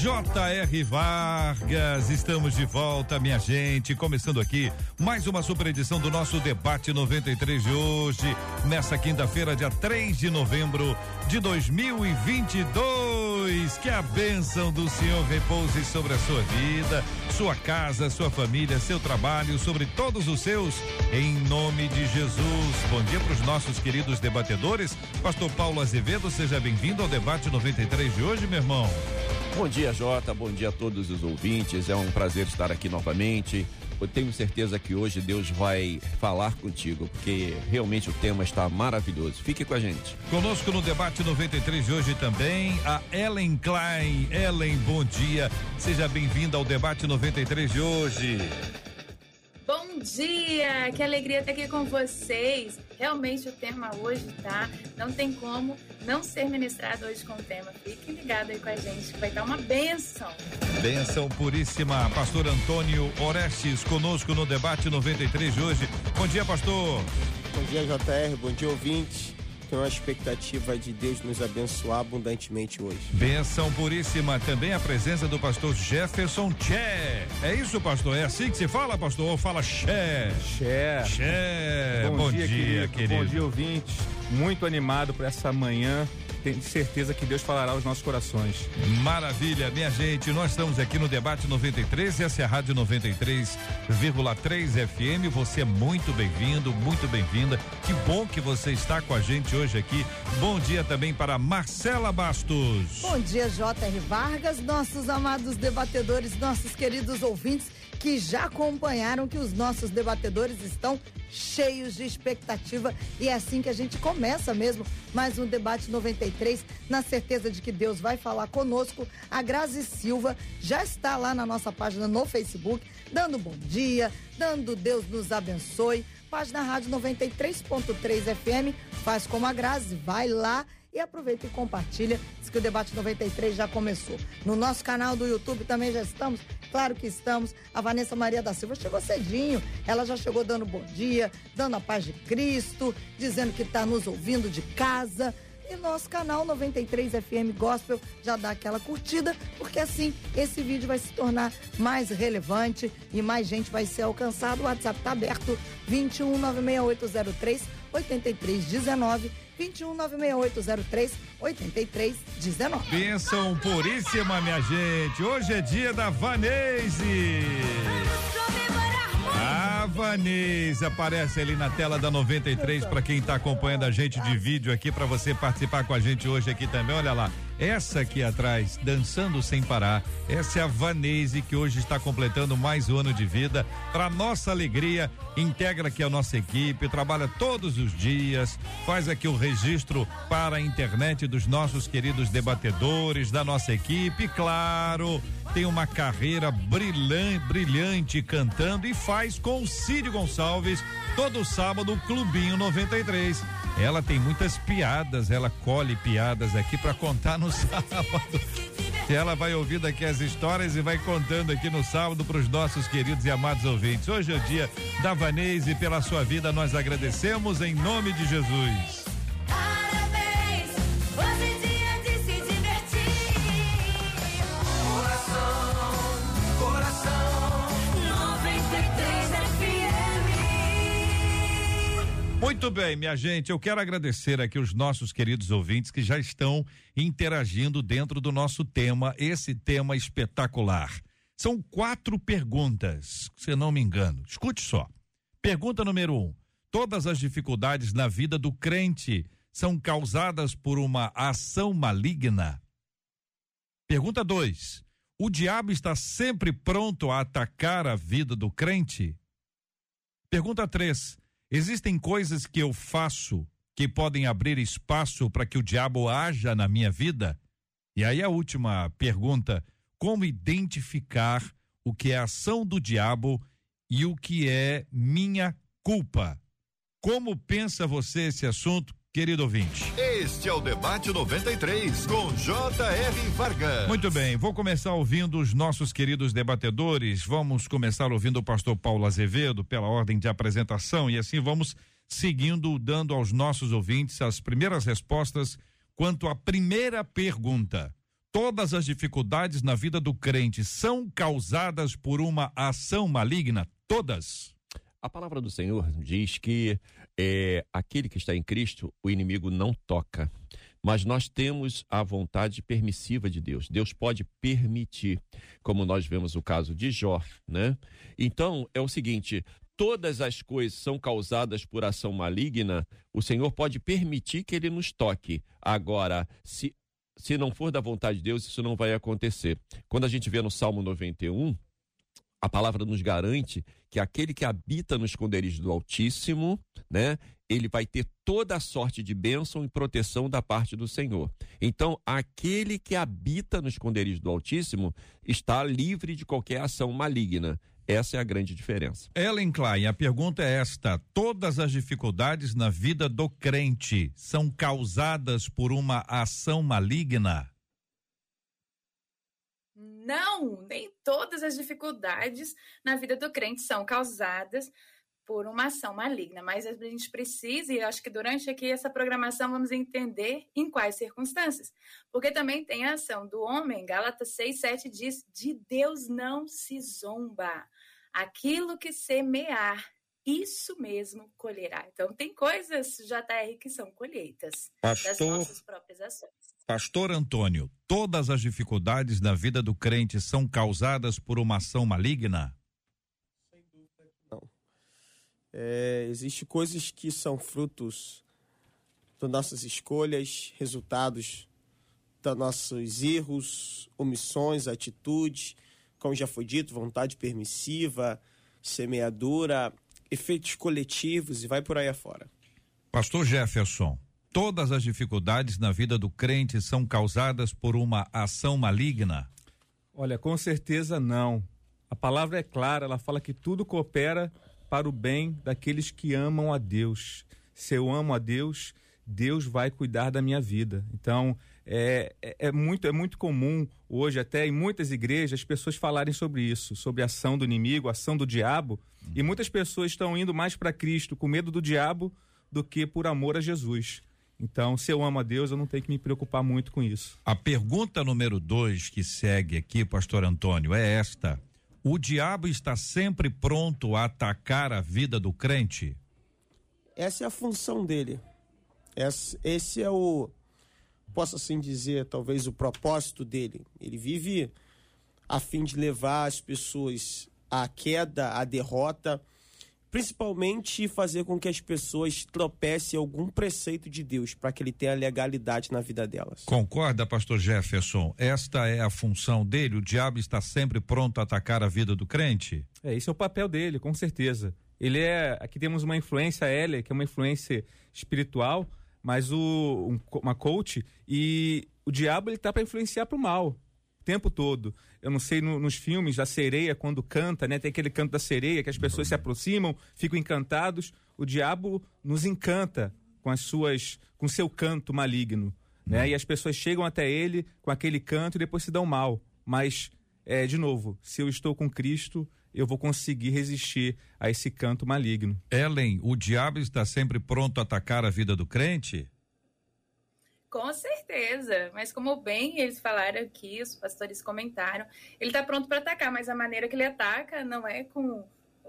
J.R. Vargas, estamos de volta, minha gente. Começando aqui mais uma super edição do nosso debate 93 de hoje, nessa quinta-feira, dia 3 de novembro de 2022. Que a bênção do Senhor repouse sobre a sua vida, sua casa, sua família, seu trabalho, sobre todos os seus, em nome de Jesus. Bom dia para os nossos queridos debatedores. Pastor Paulo Azevedo, seja bem-vindo ao debate 93 de hoje, meu irmão. Bom dia, Jota. Bom dia a todos os ouvintes. É um prazer estar aqui novamente. Eu tenho certeza que hoje Deus vai falar contigo, porque realmente o tema está maravilhoso. Fique com a gente. Conosco no debate 93 de hoje também a Ellen Klein. Ellen, bom dia. Seja bem-vinda ao debate 93 de hoje. Bom dia, que alegria estar aqui com vocês. Realmente o tema hoje, tá? Não tem como não ser ministrado hoje com o tema. Fiquem ligados aí com a gente, que vai dar uma benção. Benção puríssima. Pastor Antônio Orestes conosco no debate 93 de hoje. Bom dia, pastor. Bom dia, JR. Bom dia, ouvinte tem uma expectativa de Deus nos abençoar abundantemente hoje. Benção puríssima também a presença do pastor Jefferson Che. É isso, pastor? É assim que se fala, pastor? Ou fala Che? Che. Che. Bom, Bom dia, dia querido. querido. Bom dia, ouvintes. Muito animado para essa manhã tenho certeza que Deus falará aos nossos corações. Maravilha, minha gente. Nós estamos aqui no Debate 93, essa é a Rádio 93,3 FM. Você é muito bem-vindo, muito bem-vinda. Que bom que você está com a gente hoje aqui. Bom dia também para Marcela Bastos. Bom dia, J.R. Vargas, nossos amados debatedores, nossos queridos ouvintes que já acompanharam que os nossos debatedores estão cheios de expectativa e é assim que a gente começa mesmo mais um debate 93, na certeza de que Deus vai falar conosco. A Grazi Silva já está lá na nossa página no Facebook, dando bom dia, dando Deus nos abençoe. Página Rádio 93.3 FM, faz como a Grazi, vai lá e aproveita e compartilha. Diz que o debate 93 já começou. No nosso canal do YouTube também já estamos. Claro que estamos. A Vanessa Maria da Silva chegou cedinho. Ela já chegou dando bom dia, dando a paz de Cristo, dizendo que está nos ouvindo de casa. E nosso canal 93 FM Gospel já dá aquela curtida, porque assim esse vídeo vai se tornar mais relevante e mais gente vai ser alcançado. O WhatsApp está aberto 21 96803 8319 21 96803 8319. Bênção puríssima, minha gente. Hoje é dia da Vanese. A Vanese aparece ali na tela da 93 para quem está acompanhando a gente de vídeo aqui para você participar com a gente hoje aqui também. Olha lá. Essa aqui atrás, dançando sem parar, essa é a Vanese que hoje está completando mais um ano de vida. Para nossa alegria, integra aqui a nossa equipe, trabalha todos os dias, faz aqui o registro para a internet dos nossos queridos debatedores, da nossa equipe, claro, tem uma carreira brilhante, brilhante cantando e faz com o Cid Gonçalves todo sábado o Clubinho 93. Ela tem muitas piadas, ela colhe piadas aqui para contar no sábado. E ela vai ouvir daqui as histórias e vai contando aqui no sábado para os nossos queridos e amados ouvintes. Hoje é o dia da Vanese e pela sua vida nós agradecemos em nome de Jesus. Muito bem, minha gente, eu quero agradecer aqui os nossos queridos ouvintes que já estão interagindo dentro do nosso tema, esse tema espetacular. São quatro perguntas, se não me engano. Escute só. Pergunta número um: Todas as dificuldades na vida do crente são causadas por uma ação maligna? Pergunta dois: O diabo está sempre pronto a atacar a vida do crente? Pergunta três: Existem coisas que eu faço que podem abrir espaço para que o diabo haja na minha vida? E aí a última pergunta: como identificar o que é ação do diabo e o que é minha culpa. Como pensa você esse assunto, querido ouvinte? Este é o Debate 93, com J.R. Vargas. Muito bem, vou começar ouvindo os nossos queridos debatedores. Vamos começar ouvindo o pastor Paulo Azevedo, pela ordem de apresentação, e assim vamos seguindo, dando aos nossos ouvintes as primeiras respostas quanto à primeira pergunta. Todas as dificuldades na vida do crente são causadas por uma ação maligna? Todas. A palavra do Senhor diz que é, aquele que está em Cristo, o inimigo não toca. Mas nós temos a vontade permissiva de Deus. Deus pode permitir, como nós vemos o caso de Jó, né? Então, é o seguinte: todas as coisas são causadas por ação maligna, o Senhor pode permitir que ele nos toque. Agora, se, se não for da vontade de Deus, isso não vai acontecer. Quando a gente vê no Salmo 91, a palavra nos garante que aquele que habita no esconderijo do Altíssimo, né, ele vai ter toda a sorte de bênção e proteção da parte do Senhor. Então, aquele que habita no esconderijo do Altíssimo está livre de qualquer ação maligna. Essa é a grande diferença. Ellen Klein, a pergunta é esta: todas as dificuldades na vida do crente são causadas por uma ação maligna? Não, nem todas as dificuldades na vida do crente são causadas por uma ação maligna, mas a gente precisa, e acho que durante aqui essa programação vamos entender em quais circunstâncias. Porque também tem a ação do homem, Gálatas 6, 7 diz: de Deus não se zomba. Aquilo que semear, isso mesmo colherá. Então, tem coisas, JR, que são colheitas Pastor, das nossas próprias ações. Pastor Antônio, todas as dificuldades na vida do crente são causadas por uma ação maligna? Sem dúvida não. É, Existem coisas que são frutos das nossas escolhas, resultados dos nossos erros, omissões, atitudes, como já foi dito, vontade permissiva, semeadura, efeitos coletivos e vai por aí afora. Pastor Jefferson, todas as dificuldades na vida do crente são causadas por uma ação maligna? Olha, com certeza não. A palavra é clara, ela fala que tudo coopera para o bem daqueles que amam a Deus. Se eu amo a Deus, Deus vai cuidar da minha vida. Então, é, é, é, muito, é muito comum hoje, até em muitas igrejas, as pessoas falarem sobre isso, sobre a ação do inimigo, a ação do diabo. Uhum. E muitas pessoas estão indo mais para Cristo com medo do diabo do que por amor a Jesus. Então, se eu amo a Deus, eu não tenho que me preocupar muito com isso. A pergunta número dois que segue aqui, pastor Antônio, é esta: o diabo está sempre pronto a atacar a vida do crente? Essa é a função dele. Esse, esse é o, posso assim dizer, talvez o propósito dele. Ele vive a fim de levar as pessoas à queda, à derrota principalmente fazer com que as pessoas tropecem algum preceito de Deus para que ele tenha legalidade na vida delas. Concorda, pastor Jefferson? Esta é a função dele? O diabo está sempre pronto a atacar a vida do crente? É, esse é o papel dele, com certeza. Ele é, aqui temos uma influência L, que é uma influência espiritual, mas o um, uma coach e o diabo ele tá para influenciar para o mal tempo todo. Eu não sei, no, nos filmes, a sereia, quando canta, né? Tem aquele canto da sereia que as pessoas se aproximam, ficam encantados. O diabo nos encanta com as suas, com seu canto maligno, né? E as pessoas chegam até ele com aquele canto e depois se dão mal. Mas, é, de novo, se eu estou com Cristo, eu vou conseguir resistir a esse canto maligno. Ellen, o diabo está sempre pronto a atacar a vida do crente? Com certeza, mas como bem eles falaram aqui, os pastores comentaram, ele está pronto para atacar, mas a maneira que ele ataca não é com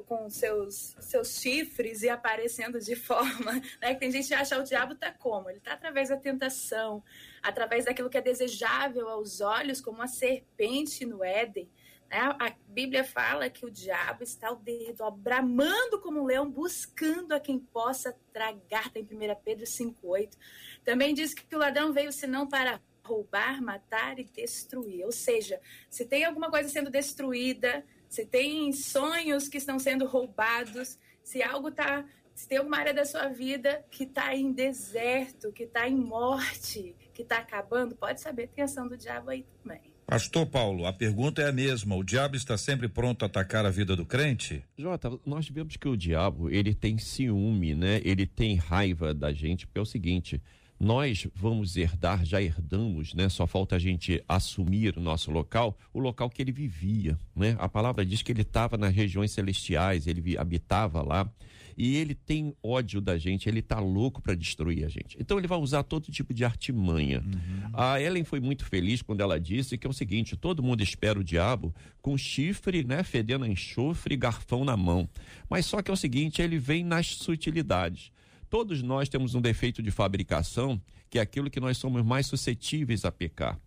com seus seus chifres e aparecendo de forma, né? Que tem gente que acha o diabo tá como? Ele tá através da tentação, através daquilo que é desejável aos olhos, como a serpente no Éden. Né? A Bíblia fala que o diabo está ao dedo, bramando como um leão, buscando a quem possa tragar. Tem 1 Pedro 5,8. Também diz que o ladrão veio senão para roubar, matar e destruir. Ou seja, se tem alguma coisa sendo destruída, se tem sonhos que estão sendo roubados, se algo está. Se tem alguma área da sua vida que está em deserto, que está em morte, que está acabando, pode saber, tem ação do diabo aí também. Pastor Paulo, a pergunta é a mesma. O diabo está sempre pronto a atacar a vida do crente? Jota, nós vemos que o diabo, ele tem ciúme, né? Ele tem raiva da gente, porque é o seguinte, nós vamos herdar, já herdamos, né? Só falta a gente assumir o nosso local, o local que ele vivia, né? A palavra diz que ele estava nas regiões celestiais, ele habitava lá e ele tem ódio da gente, ele tá louco para destruir a gente. Então ele vai usar todo tipo de artimanha. Uhum. A Ellen foi muito feliz quando ela disse que é o seguinte: todo mundo espera o diabo com chifre, né, fedendo a enxofre e garfão na mão. Mas só que é o seguinte, ele vem nas sutilidades. Todos nós temos um defeito de fabricação, que é aquilo que nós somos mais suscetíveis a pecar.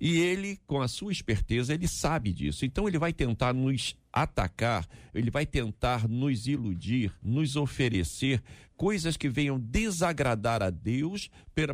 E ele, com a sua esperteza, ele sabe disso. Então ele vai tentar nos atacar, ele vai tentar nos iludir, nos oferecer coisas que venham desagradar a Deus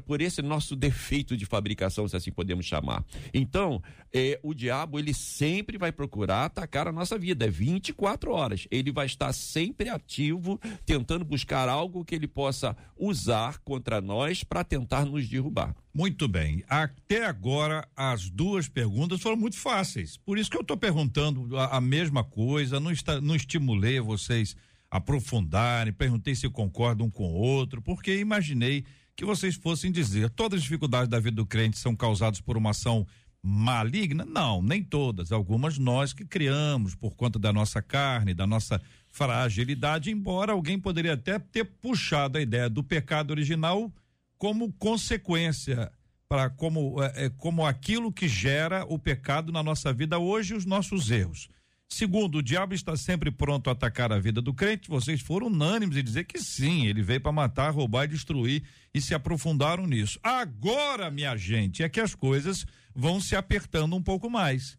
por, esse nosso defeito de fabricação, se assim podemos chamar. Então, é, o diabo, ele sempre vai procurar atacar a nossa vida, é 24 horas. Ele vai estar sempre ativo, tentando buscar algo que ele possa usar contra nós para tentar nos derrubar. Muito bem. Até agora, as duas perguntas foram muito fáceis. Por isso que eu estou perguntando a, a mesma coisa, não, está, não estimulei vocês aprofundarem, perguntei se concordam um com o outro, porque imaginei que vocês fossem dizer todas as dificuldades da vida do crente são causadas por uma ação maligna? Não, nem todas. Algumas nós que criamos por conta da nossa carne, da nossa fragilidade, embora alguém poderia até ter puxado a ideia do pecado original como consequência para como é, é como aquilo que gera o pecado na nossa vida hoje os nossos erros. Segundo, o diabo está sempre pronto a atacar a vida do crente. Vocês foram unânimes em dizer que sim, ele veio para matar, roubar e destruir e se aprofundaram nisso. Agora, minha gente, é que as coisas vão se apertando um pouco mais.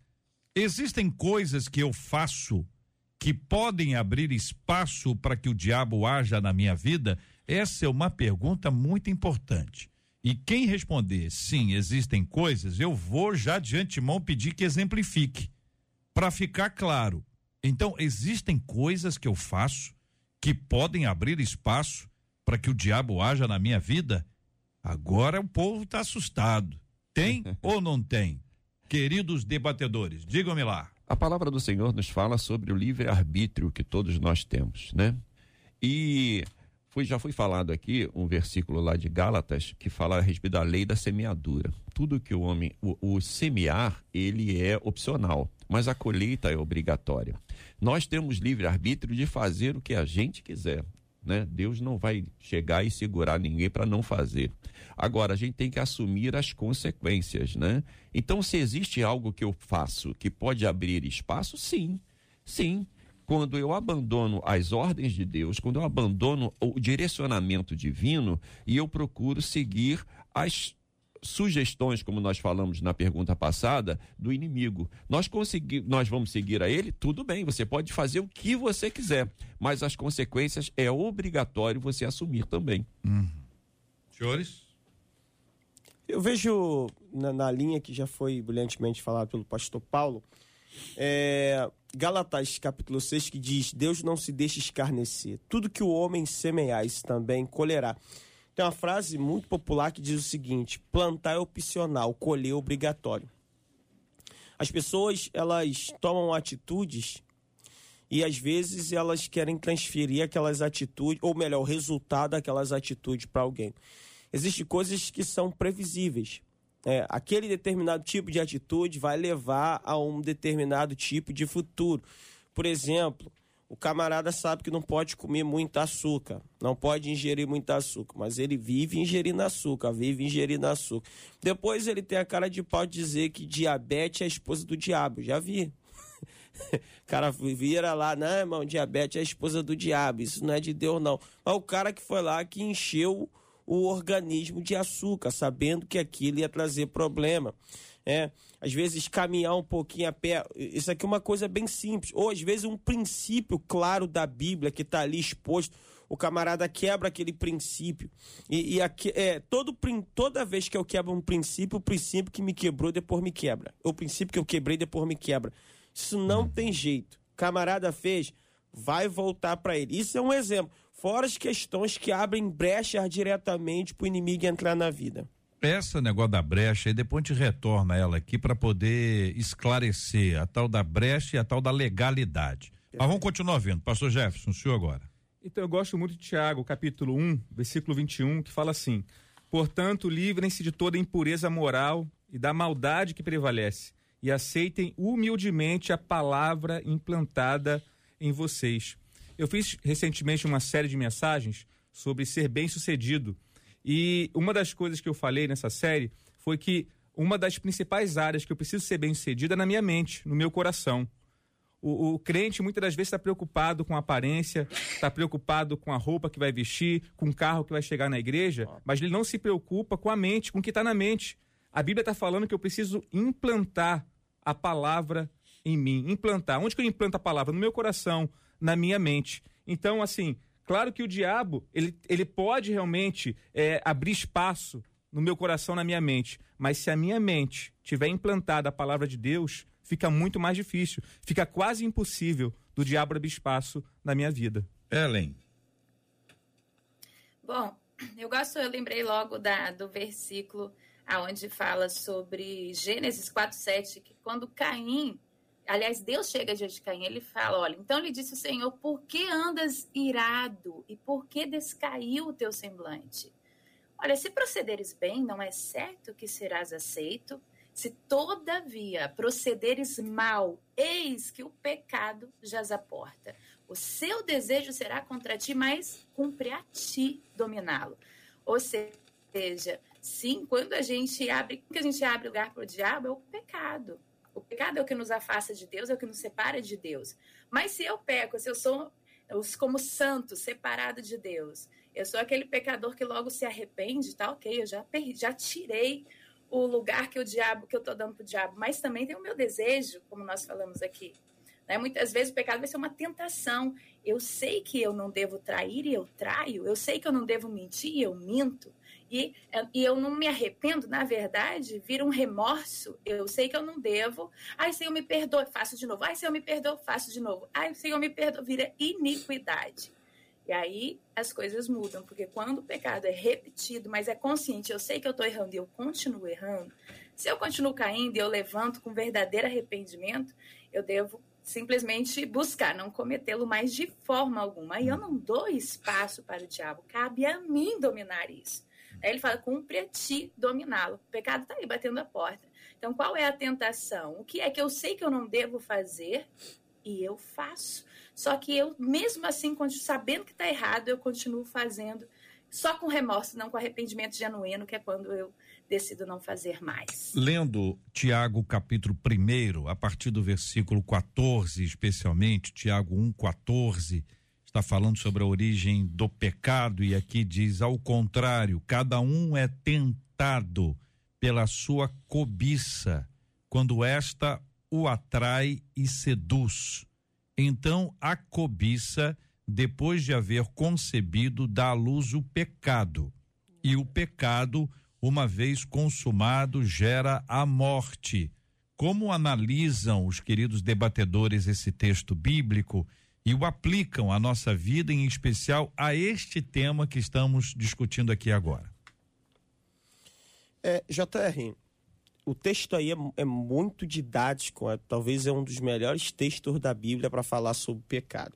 Existem coisas que eu faço que podem abrir espaço para que o diabo haja na minha vida? Essa é uma pergunta muito importante. E quem responder sim, existem coisas, eu vou já de antemão pedir que exemplifique para ficar claro. Então, existem coisas que eu faço que podem abrir espaço para que o diabo haja na minha vida? Agora o povo está assustado. Tem ou não tem? Queridos debatedores, digam-me lá. A palavra do Senhor nos fala sobre o livre-arbítrio que todos nós temos, né? E foi, já foi falado aqui um versículo lá de Gálatas que fala a respeito da lei da semeadura. Tudo que o homem, o, o semear, ele é opcional mas a colheita é obrigatória. Nós temos livre-arbítrio de fazer o que a gente quiser. Né? Deus não vai chegar e segurar ninguém para não fazer. Agora, a gente tem que assumir as consequências, né? Então, se existe algo que eu faço que pode abrir espaço, sim, sim. Quando eu abandono as ordens de Deus, quando eu abandono o direcionamento divino e eu procuro seguir as sugestões, como nós falamos na pergunta passada, do inimigo. Nós consegui, nós vamos seguir a ele, tudo bem, você pode fazer o que você quiser, mas as consequências é obrigatório você assumir também. Uhum. Senhores? Eu vejo na, na, linha que já foi brilhantemente falado pelo pastor Paulo, é, Galatas capítulo 6 que diz: Deus não se deixa escarnecer. Tudo que o homem semear, isso também colherá. Tem uma frase muito popular que diz o seguinte: plantar é opcional, colher é obrigatório. As pessoas elas tomam atitudes e às vezes elas querem transferir aquelas atitudes, ou melhor, o resultado daquelas atitudes para alguém. Existem coisas que são previsíveis. É, aquele determinado tipo de atitude vai levar a um determinado tipo de futuro. Por exemplo, o camarada sabe que não pode comer muito açúcar, não pode ingerir muito açúcar, mas ele vive ingerindo açúcar, vive ingerindo açúcar. Depois ele tem a cara de pau de dizer que diabetes é a esposa do diabo, já vi. o cara vira lá, não, irmão, diabetes é a esposa do diabo, isso não é de Deus não. Mas o cara que foi lá que encheu o organismo de açúcar, sabendo que aquilo ia trazer problema é, às vezes caminhar um pouquinho a pé. Isso aqui é uma coisa bem simples. Ou às vezes um princípio claro da Bíblia que está ali exposto. O camarada quebra aquele princípio. E, e aqui, é, todo, toda vez que eu quebro um princípio, o princípio que me quebrou depois me quebra. O princípio que eu quebrei depois me quebra. Isso não hum. tem jeito. Camarada fez, vai voltar para ele. Isso é um exemplo. Fora as questões que abrem brechas diretamente para o inimigo entrar na vida. Peça negócio da brecha e depois a gente retorna ela aqui para poder esclarecer a tal da brecha e a tal da legalidade. Mas vamos continuar vendo. Pastor Jefferson, o senhor agora. Então eu gosto muito de Tiago, capítulo 1, versículo 21, que fala assim: Portanto, livrem-se de toda impureza moral e da maldade que prevalece, e aceitem humildemente a palavra implantada em vocês. Eu fiz recentemente uma série de mensagens sobre ser bem-sucedido, e uma das coisas que eu falei nessa série foi que uma das principais áreas que eu preciso ser bem-sucedido é na minha mente, no meu coração. O, o, crente muitas das vezes está preocupado com a aparência, está preocupado com a roupa que vai vestir, com o carro que vai chegar na igreja, mas ele não se preocupa com a mente, com o que está na mente. A Bíblia está falando que eu preciso implantar a palavra em mim. Implantar. Onde que eu implanto a palavra? No meu coração, na minha mente. Então, assim, claro que o diabo, ele, ele pode realmente é, abrir espaço no meu coração, na minha mente. Mas se a minha mente tiver implantada a palavra de Deus, fica muito mais difícil. Fica quase impossível do diabo abrir espaço na minha vida. Ellen. Bom, eu gosto, eu lembrei logo da, do versículo aonde fala sobre Gênesis 4:7, que quando Caim, aliás, Deus chega diante de Caim, ele fala, olha, então lhe disse o Senhor, por que andas irado e por que descaiu o teu semblante? Olha, se procederes bem, não é certo que serás aceito? Se todavia procederes mal, eis que o pecado jaz a porta. O seu desejo será contra ti, mas cumpre a ti dominá-lo. Ou seja, sim, quando a gente abre, que a gente abre lugar para o diabo é o pecado. O pecado é o que nos afasta de Deus, é o que nos separa de Deus. Mas se eu peco, se eu sou como santo, separado de Deus, eu sou aquele pecador que logo se arrepende, tá ok, eu já, perdi, já tirei o lugar que o diabo, que eu estou dando para o diabo, mas também tem o meu desejo, como nós falamos aqui. Né? Muitas vezes o pecado vai ser uma tentação. Eu sei que eu não devo trair e eu traio. Eu sei que eu não devo mentir e eu minto. E, e eu não me arrependo, na verdade, vira um remorso. Eu sei que eu não devo. Ai, Senhor, me perdoe, faço de novo. Ai, Senhor, me perdoe, faço de novo. Ai, Senhor, me perdoe, vira iniquidade. E aí as coisas mudam, porque quando o pecado é repetido, mas é consciente, eu sei que eu estou errando e eu continuo errando, se eu continuo caindo e eu levanto com verdadeiro arrependimento, eu devo simplesmente buscar não cometê-lo mais de forma alguma. E eu não dou espaço para o diabo, cabe a mim dominar isso. Aí ele fala: cumpre a ti dominá-lo. O pecado está aí batendo a porta. Então, qual é a tentação? O que é que eu sei que eu não devo fazer e eu faço? Só que eu, mesmo assim, sabendo que está errado, eu continuo fazendo só com remorso, não com arrependimento genuíno, que é quando eu decido não fazer mais. Lendo Tiago capítulo 1, a partir do versículo 14, especialmente, Tiago 1, 14, está falando sobre a origem do pecado, e aqui diz: ao contrário, cada um é tentado pela sua cobiça, quando esta o atrai e seduz. Então a cobiça, depois de haver concebido, dá à luz o pecado. E o pecado, uma vez consumado, gera a morte. Como analisam os queridos debatedores esse texto bíblico e o aplicam à nossa vida, em especial a este tema que estamos discutindo aqui agora? É, JR, o texto aí é, é muito didático, é, talvez é um dos melhores textos da Bíblia para falar sobre pecado.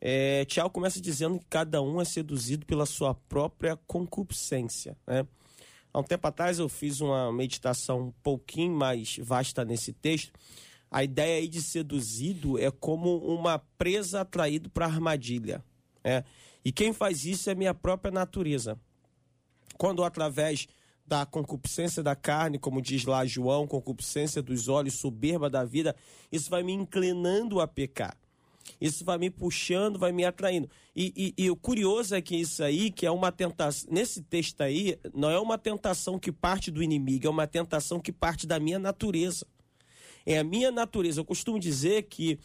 É, Tiago começa dizendo que cada um é seduzido pela sua própria concupiscência. Né? Há um tempo atrás eu fiz uma meditação um pouquinho mais vasta nesse texto. A ideia aí de seduzido é como uma presa atraído para armadilha. Né? E quem faz isso é minha própria natureza. Quando através da concupiscência da carne, como diz lá João, concupiscência dos olhos, soberba da vida, isso vai me inclinando a pecar. Isso vai me puxando, vai me atraindo. E, e, e, o curioso é que isso aí, que é uma tentação, nesse texto aí, não é uma tentação que parte do inimigo, é uma tentação que parte da minha natureza. É a minha natureza. Eu costumo dizer que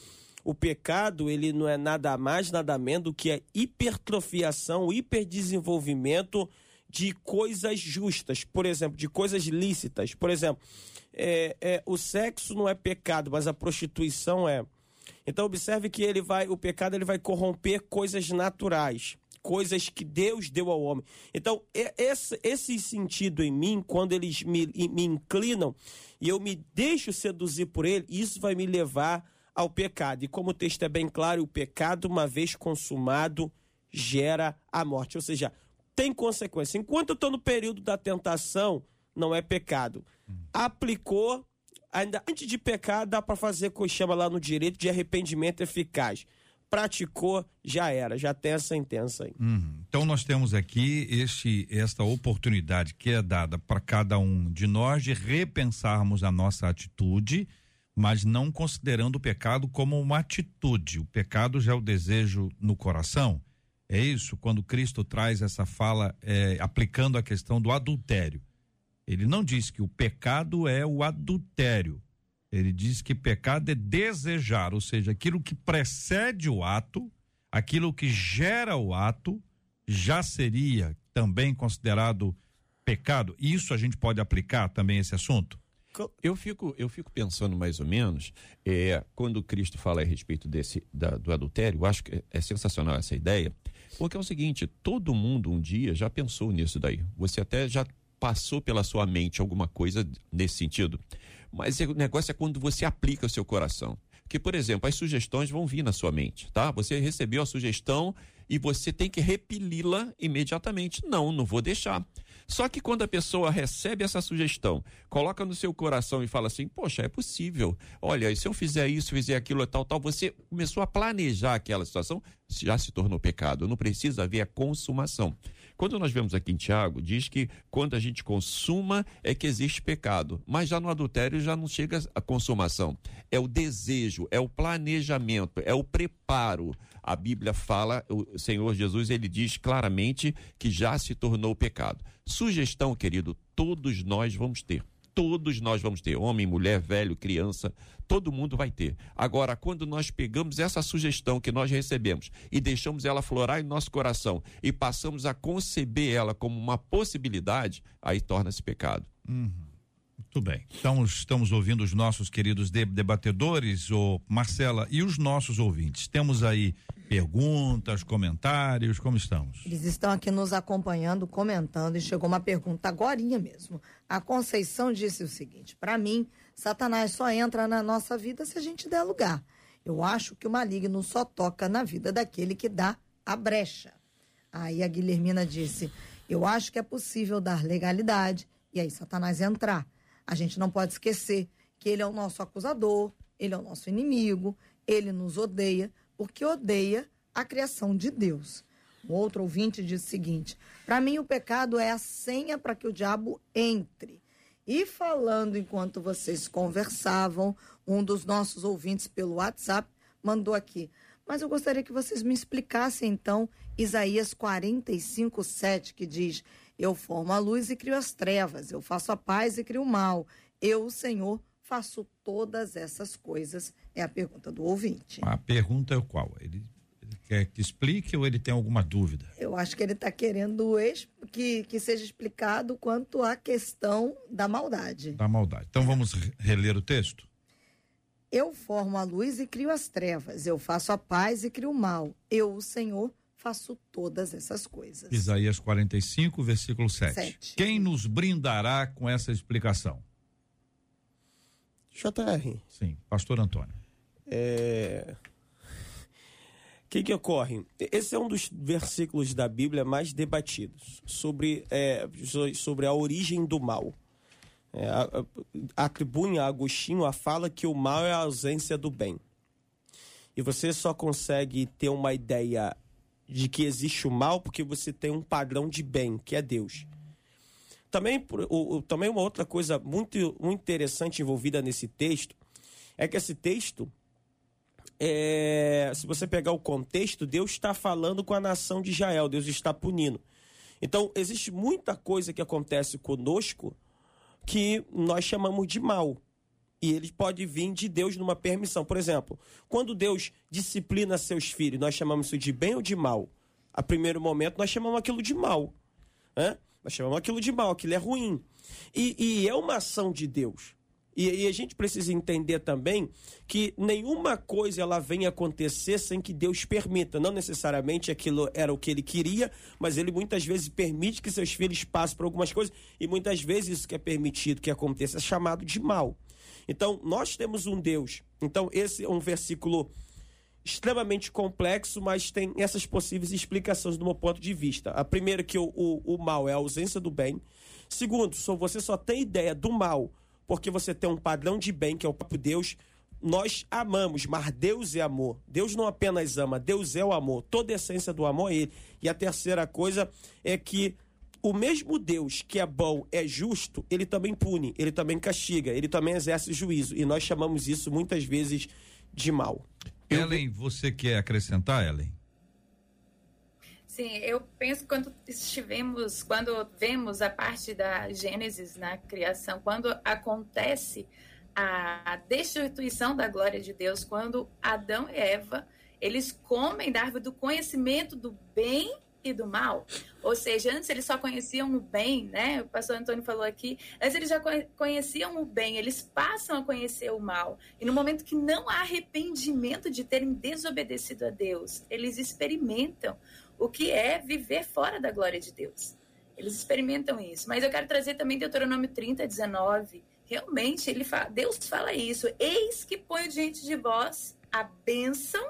o pecado, ele não é nada mais, nada menos do que a hipertrofiação, o hiperdesenvolvimento de coisas justas, por exemplo, de coisas lícitas. Por exemplo, é, é, o sexo não é pecado, mas a prostituição é. Então observe que ele vai, o pecado ele vai corromper coisas naturais, coisas que Deus deu ao homem. Então, esse, esse sentido em mim, quando eles me, me inclinam e eu me deixo seduzir por ele, isso vai me levar ao pecado. E como o texto é bem claro, o pecado, uma vez consumado, gera a morte. Ou seja, tem consequência. Enquanto eu estou no período da tentação, não é pecado. Aplicou, ainda antes de pecar, dá para fazer o que chama lá no direito de arrependimento eficaz. Praticou, já era, já tem a sentença aí. Uhum. Então nós temos aqui este, esta oportunidade que é dada para cada um de nós de repensarmos a nossa atitude, mas não considerando o pecado como uma atitude. O pecado já é o desejo no coração. É isso, quando Cristo traz essa fala é, aplicando a questão do adultério. Ele não diz que o pecado é o adultério. Ele diz que pecado é desejar, ou seja, aquilo que precede o ato, aquilo que gera o ato, já seria também considerado pecado. Isso a gente pode aplicar também esse assunto? Eu fico, eu fico pensando mais ou menos, é, quando Cristo fala a respeito desse, da, do adultério, acho que é sensacional essa ideia, porque é o seguinte, todo mundo um dia já pensou nisso daí. Você até já passou pela sua mente alguma coisa nesse sentido. Mas o negócio é quando você aplica o seu coração. Que, por exemplo, as sugestões vão vir na sua mente, tá? Você recebeu a sugestão e você tem que repeli-la imediatamente. Não, não vou deixar. Só que quando a pessoa recebe essa sugestão, coloca no seu coração e fala assim: Poxa, é possível. Olha, se eu fizer isso, fizer aquilo, tal, tal, você começou a planejar aquela situação, já se tornou pecado. Não precisa haver a consumação. Quando nós vemos aqui em Tiago, diz que quando a gente consuma é que existe pecado. Mas já no adultério já não chega a consumação. É o desejo, é o planejamento, é o preparo. A Bíblia fala, o Senhor Jesus, ele diz claramente que já se tornou pecado. Sugestão, querido, todos nós vamos ter todos nós vamos ter, homem, mulher, velho, criança, todo mundo vai ter. Agora, quando nós pegamos essa sugestão que nós recebemos e deixamos ela florar em nosso coração e passamos a conceber ela como uma possibilidade, aí torna-se pecado. Uhum. Muito bem. Então, estamos ouvindo os nossos queridos debatedores, o Marcela, e os nossos ouvintes. Temos aí perguntas, comentários, como estamos? Eles estão aqui nos acompanhando, comentando, e chegou uma pergunta agora mesmo. A Conceição disse o seguinte: para mim, Satanás só entra na nossa vida se a gente der lugar. Eu acho que o maligno só toca na vida daquele que dá a brecha. Aí a Guilhermina disse: Eu acho que é possível dar legalidade e aí Satanás entrar. A gente não pode esquecer que ele é o nosso acusador, ele é o nosso inimigo, ele nos odeia, porque odeia a criação de Deus. O outro ouvinte diz o seguinte: para mim, o pecado é a senha para que o diabo entre. E falando enquanto vocês conversavam, um dos nossos ouvintes pelo WhatsApp mandou aqui. Mas eu gostaria que vocês me explicassem então Isaías 45, 7, que diz: Eu formo a luz e crio as trevas, eu faço a paz e crio o mal. Eu, o Senhor, faço todas essas coisas? É a pergunta do ouvinte. A pergunta é qual? Ele, ele quer que explique ou ele tem alguma dúvida? Eu acho que ele está querendo que, que seja explicado quanto à questão da maldade. Da maldade. Então vamos reler o texto? Eu formo a luz e crio as trevas. Eu faço a paz e crio o mal. Eu, o Senhor, faço todas essas coisas. Isaías 45, versículo 7. 7. Quem nos brindará com essa explicação? JR. Sim, pastor Antônio. É... O que, que ocorre? Esse é um dos versículos da Bíblia mais debatidos sobre, é, sobre a origem do mal. É, atribui a Agostinho a fala que o mal é a ausência do bem. E você só consegue ter uma ideia de que existe o mal porque você tem um padrão de bem, que é Deus. Também, o, também uma outra coisa muito, muito interessante envolvida nesse texto é que esse texto, é, se você pegar o contexto, Deus está falando com a nação de Israel, Deus está punindo. Então, existe muita coisa que acontece conosco que nós chamamos de mal. E ele pode vir de Deus numa permissão. Por exemplo, quando Deus disciplina seus filhos, nós chamamos isso de bem ou de mal? A primeiro momento, nós chamamos aquilo de mal. Né? Nós chamamos aquilo de mal, aquilo é ruim. E, e é uma ação de Deus. E, e, a gente precisa entender também que nenhuma coisa ela vem acontecer sem que Deus permita. Não necessariamente aquilo era o que ele queria, mas ele muitas vezes permite que seus filhos passem por algumas coisas e muitas vezes isso que é permitido que aconteça é chamado de mal. Então, nós temos um Deus. Então, esse é um versículo extremamente complexo, mas tem essas possíveis explicações do meu ponto de vista. A primeira que o, o, o mal é a ausência do bem. Segundo, só você só tem ideia do mal porque você tem um padrão de bem que é o próprio Deus. Nós amamos, mas Deus é amor. Deus não apenas ama, Deus é o amor. Toda a essência do amor é ele. E a terceira coisa é que o mesmo Deus que é bom, é justo, ele também pune, ele também castiga, ele também exerce juízo. E nós chamamos isso muitas vezes de mal. Ellen, você quer acrescentar, Ellen? Sim, eu penso que quando estivemos, quando vemos a parte da Gênesis na criação, quando acontece a destituição da glória de Deus, quando Adão e Eva, eles comem da árvore do conhecimento do bem e do mal. Ou seja, antes eles só conheciam o bem, né? O pastor Antônio falou aqui. Antes eles já conheciam o bem, eles passam a conhecer o mal. E no momento que não há arrependimento de terem desobedecido a Deus, eles experimentam o que é viver fora da glória de Deus. Eles experimentam isso. Mas eu quero trazer também Deuteronômio 30, 19. Realmente, ele fala, Deus fala isso. Eis que põe diante de vós a bênção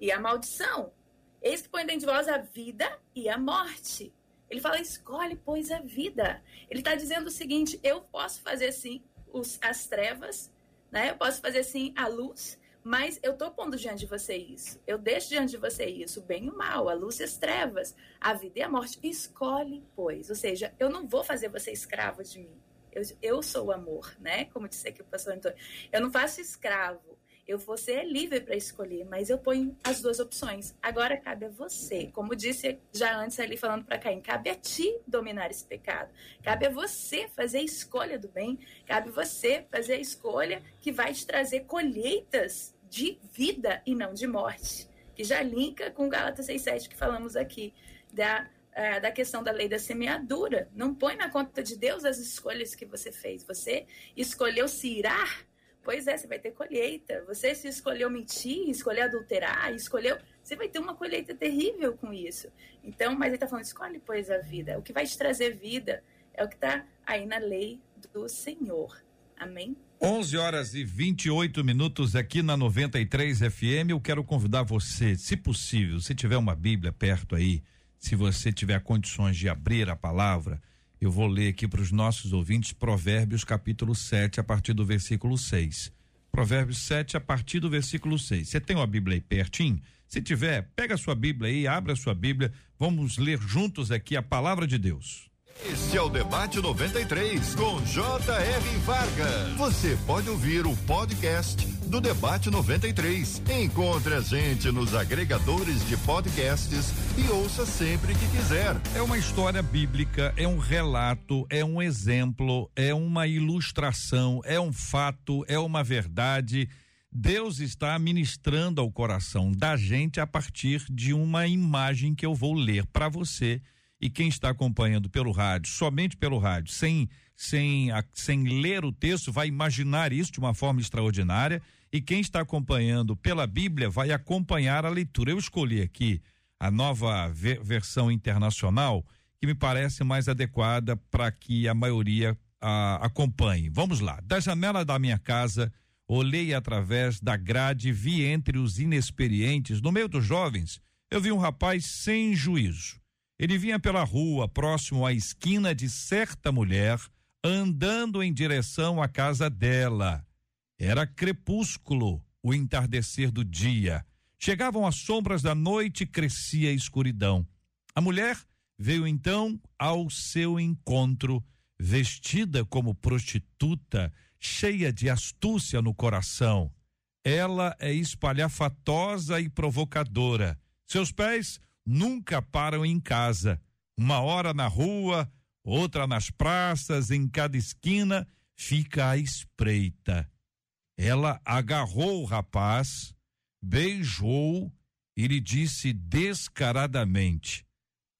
e a maldição. Eis que põe dentro de vós a vida e a morte. Ele fala, escolhe, pois, a vida. Ele está dizendo o seguinte: eu posso fazer sim os, as trevas, né? eu posso fazer sim a luz, mas eu estou pondo diante de você isso. Eu deixo diante de você isso, o bem e o mal, a luz e as trevas, a vida e a morte. Escolhe, pois. Ou seja, eu não vou fazer você escravo de mim. Eu, eu sou o amor, né? Como disse aqui o pastor Antônio. Eu não faço escravo. Eu você é livre para escolher, mas eu ponho as duas opções. Agora cabe a você. Como disse já antes ali falando para Caim, cabe a ti dominar esse pecado. Cabe a você fazer a escolha do bem. Cabe a você fazer a escolha que vai te trazer colheitas de vida e não de morte. Que já linka com Gálatas 6,7 que falamos aqui, da, é, da questão da lei da semeadura. Não põe na conta de Deus as escolhas que você fez. Você escolheu se irar Pois é, você vai ter colheita. Você se escolheu mentir, escolheu adulterar, escolheu. Você vai ter uma colheita terrível com isso. Então, mas ele está falando, escolhe, pois, a vida. O que vai te trazer vida é o que está aí na lei do Senhor. Amém? 11 horas e 28 minutos aqui na 93 FM. Eu quero convidar você, se possível, se tiver uma Bíblia perto aí, se você tiver condições de abrir a palavra, eu vou ler aqui para os nossos ouvintes Provérbios capítulo 7, a partir do versículo 6. Provérbios 7, a partir do versículo 6. Você tem uma Bíblia aí pertinho? Se tiver, pega a sua Bíblia aí, abra a sua Bíblia, vamos ler juntos aqui a palavra de Deus. Este é o Debate 93 com J.R. Vargas. Você pode ouvir o podcast do Debate 93. Encontre a gente nos agregadores de podcasts e ouça sempre que quiser. É uma história bíblica, é um relato, é um exemplo, é uma ilustração, é um fato, é uma verdade. Deus está ministrando ao coração da gente a partir de uma imagem que eu vou ler para você e quem está acompanhando pelo rádio, somente pelo rádio, sem, sem, sem ler o texto, vai imaginar isso de uma forma extraordinária. E quem está acompanhando pela Bíblia vai acompanhar a leitura. Eu escolhi aqui a nova versão internacional, que me parece mais adequada para que a maioria a, acompanhe. Vamos lá. Da janela da minha casa, olhei através da grade, vi entre os inexperientes, no meio dos jovens, eu vi um rapaz sem juízo ele vinha pela rua, próximo à esquina de certa mulher, andando em direção à casa dela. Era crepúsculo, o entardecer do dia. Chegavam as sombras da noite e crescia a escuridão. A mulher veio então ao seu encontro, vestida como prostituta, cheia de astúcia no coração. Ela é espalhafatosa e provocadora. Seus pés nunca param em casa. Uma hora na rua, outra nas praças, em cada esquina, fica à espreita. Ela agarrou o rapaz, beijou e lhe disse descaradamente: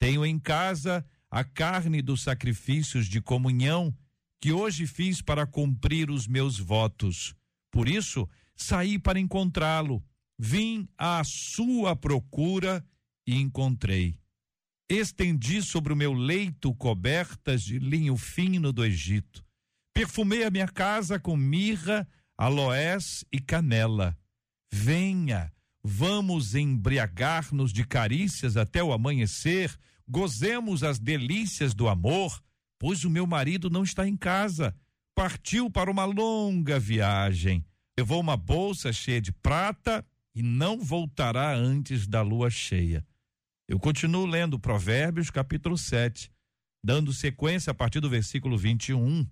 Tenho em casa a carne dos sacrifícios de comunhão que hoje fiz para cumprir os meus votos. Por isso, saí para encontrá-lo. Vim à sua procura e encontrei. Estendi sobre o meu leito cobertas de linho fino do Egito. Perfumei a minha casa com mirra, aloés e canela. Venha, vamos embriagar-nos de carícias até o amanhecer, gozemos as delícias do amor, pois o meu marido não está em casa. Partiu para uma longa viagem. Levou uma bolsa cheia de prata e não voltará antes da lua cheia. Eu continuo lendo Provérbios, capítulo 7, dando sequência a partir do versículo 21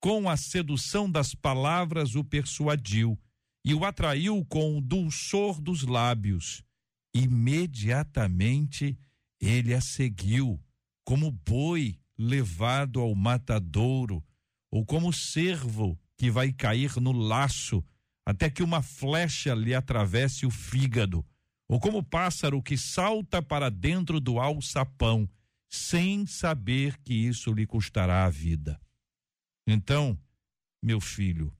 com a sedução das palavras o persuadiu e o atraiu com o dulçor dos lábios. Imediatamente ele a seguiu, como boi levado ao matadouro, ou como cervo que vai cair no laço, até que uma flecha lhe atravesse o fígado, ou como pássaro que salta para dentro do alçapão, sem saber que isso lhe custará a vida. Então, meu filho,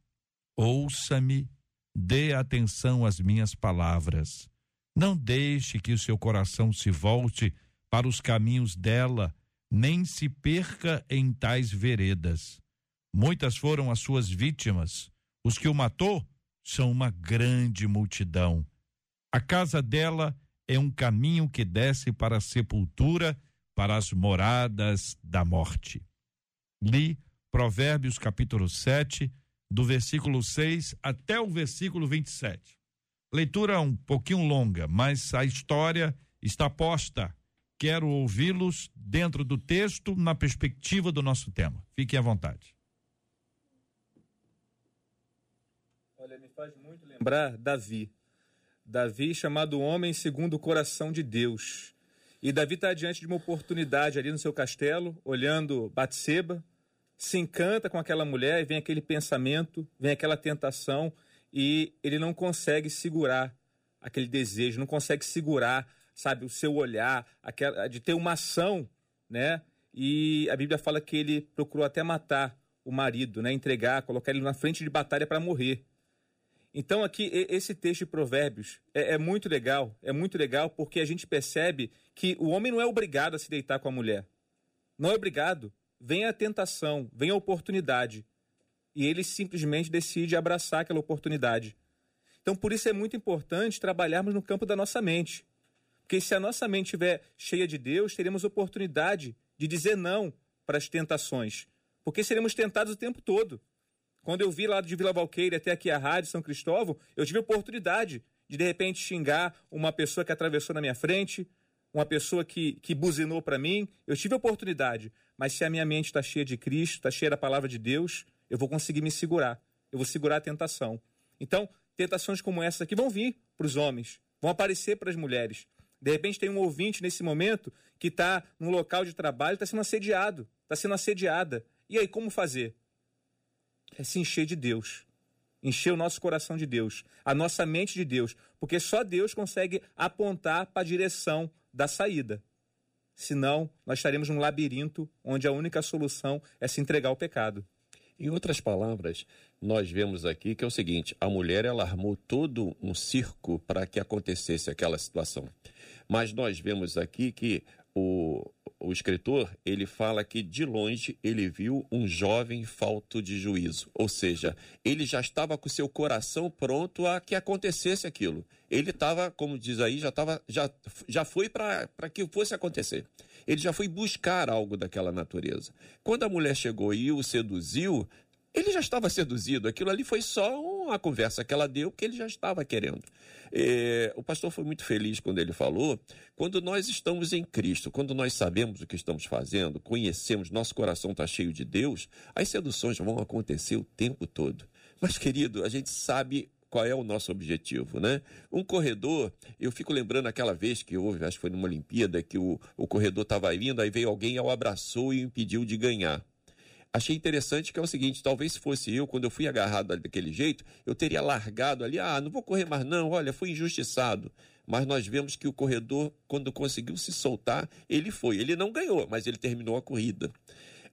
ouça-me, dê atenção às minhas palavras. Não deixe que o seu coração se volte para os caminhos dela, nem se perca em tais veredas. Muitas foram as suas vítimas. Os que o matou são uma grande multidão. A casa dela é um caminho que desce para a sepultura, para as moradas da morte. Li Provérbios capítulo 7, do versículo 6 até o versículo 27. Leitura um pouquinho longa, mas a história está posta. Quero ouvi-los dentro do texto, na perspectiva do nosso tema. Fiquem à vontade. Olha, me faz muito lembrar Davi. Davi chamado homem segundo o coração de Deus. E Davi está diante de uma oportunidade ali no seu castelo, olhando Batseba, se encanta com aquela mulher e vem aquele pensamento, vem aquela tentação e ele não consegue segurar aquele desejo, não consegue segurar, sabe, o seu olhar, aquela, de ter uma ação, né? E a Bíblia fala que ele procurou até matar o marido, né? Entregar, colocar ele na frente de batalha para morrer. Então aqui esse texto de Provérbios é, é, muito legal, é muito legal porque a gente percebe que o homem não é obrigado a se deitar com a mulher, não é obrigado vem a tentação, vem a oportunidade. E ele simplesmente decide abraçar aquela oportunidade. Então, por isso é muito importante trabalharmos no campo da nossa mente. Porque se a nossa mente estiver cheia de Deus, teremos oportunidade de dizer não para as tentações. Porque seremos tentados o tempo todo. Quando eu vi lá de Vila Valqueira até aqui a Rádio São Cristóvão, eu tive oportunidade de de repente xingar uma pessoa que atravessou na minha frente, uma pessoa que, que buzinou para mim. Eu tive oportunidade, mas se a minha mente está cheia de Cristo, está cheia da palavra de Deus, eu vou conseguir me segurar. Eu vou segurar a tentação. Então, tentações como essa aqui vão vir para os homens, vão aparecer para as mulheres. De repente tem um ouvinte nesse momento que está num local de trabalho, está sendo assediado, está sendo assediada. E aí, como fazer? É se encher de Deus. Encher o nosso coração de Deus, a nossa mente de Deus, porque só Deus consegue apontar para a direção da saída. Senão, nós estaremos num labirinto onde a única solução é se entregar ao pecado. Em outras palavras, nós vemos aqui que é o seguinte: a mulher ela armou todo um circo para que acontecesse aquela situação. Mas nós vemos aqui que o, o escritor ele fala que de longe ele viu um jovem falto de juízo, ou seja, ele já estava com seu coração pronto a que acontecesse aquilo. Ele estava, como diz aí, já estava, já, já foi para que fosse acontecer. Ele já foi buscar algo daquela natureza. Quando a mulher chegou e o seduziu, ele já estava seduzido. Aquilo ali foi só uma conversa que ela deu, que ele já estava querendo. É, o pastor foi muito feliz quando ele falou: quando nós estamos em Cristo, quando nós sabemos o que estamos fazendo, conhecemos, nosso coração está cheio de Deus, as seduções vão acontecer o tempo todo. Mas, querido, a gente sabe qual é o nosso objetivo, né? Um corredor, eu fico lembrando aquela vez que houve, acho que foi numa Olimpíada, que o, o corredor estava indo, aí veio alguém, o abraçou e o impediu de ganhar achei interessante que é o seguinte: talvez se fosse eu, quando eu fui agarrado daquele jeito, eu teria largado ali, ah, não vou correr mais, não, olha, fui injustiçado. Mas nós vemos que o corredor, quando conseguiu se soltar, ele foi. Ele não ganhou, mas ele terminou a corrida.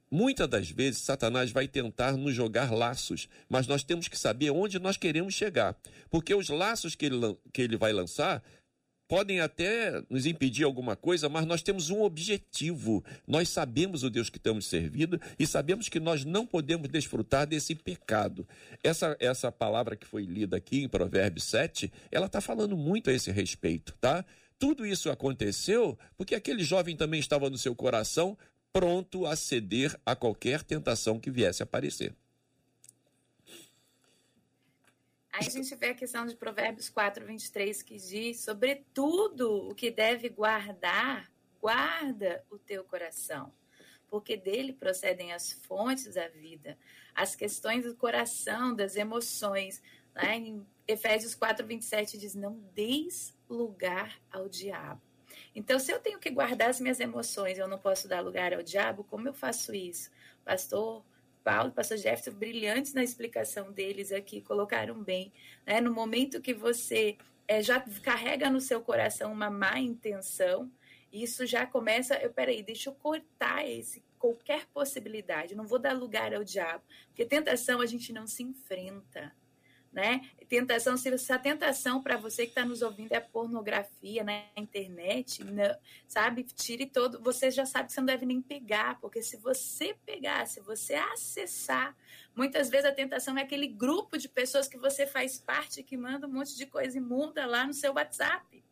Muitas das vezes, Satanás vai tentar nos jogar laços, mas nós temos que saber onde nós queremos chegar. Porque os laços que ele, que ele vai lançar podem até nos impedir alguma coisa, mas nós temos um objetivo. Nós sabemos o Deus que estamos servindo e sabemos que nós não podemos desfrutar desse pecado. Essa, essa palavra que foi lida aqui em Provérbios 7, ela está falando muito a esse respeito, tá? Tudo isso aconteceu porque aquele jovem também estava no seu coração pronto a ceder a qualquer tentação que viesse a aparecer. Aí a gente vê a questão de Provérbios 4, 23, que diz: Sobretudo o que deve guardar, guarda o teu coração, porque dele procedem as fontes da vida, as questões do coração, das emoções. Lá em Efésios 4, 27 diz: Não deis lugar ao diabo. Então, se eu tenho que guardar as minhas emoções, eu não posso dar lugar ao diabo, como eu faço isso? Pastor Paulo, pastor Jefferson, brilhantes na explicação deles aqui, colocaram bem. Né? No momento que você é, já carrega no seu coração uma má intenção, isso já começa, eu peraí, deixa eu cortar esse qualquer possibilidade, não vou dar lugar ao diabo, porque tentação a gente não se enfrenta né? Tentação, se a tentação para você que está nos ouvindo é pornografia na internet, não, sabe? Tire todo. Você já sabe que você não deve nem pegar, porque se você pegar, se você acessar, muitas vezes a tentação é aquele grupo de pessoas que você faz parte que manda um monte de coisa imunda lá no seu WhatsApp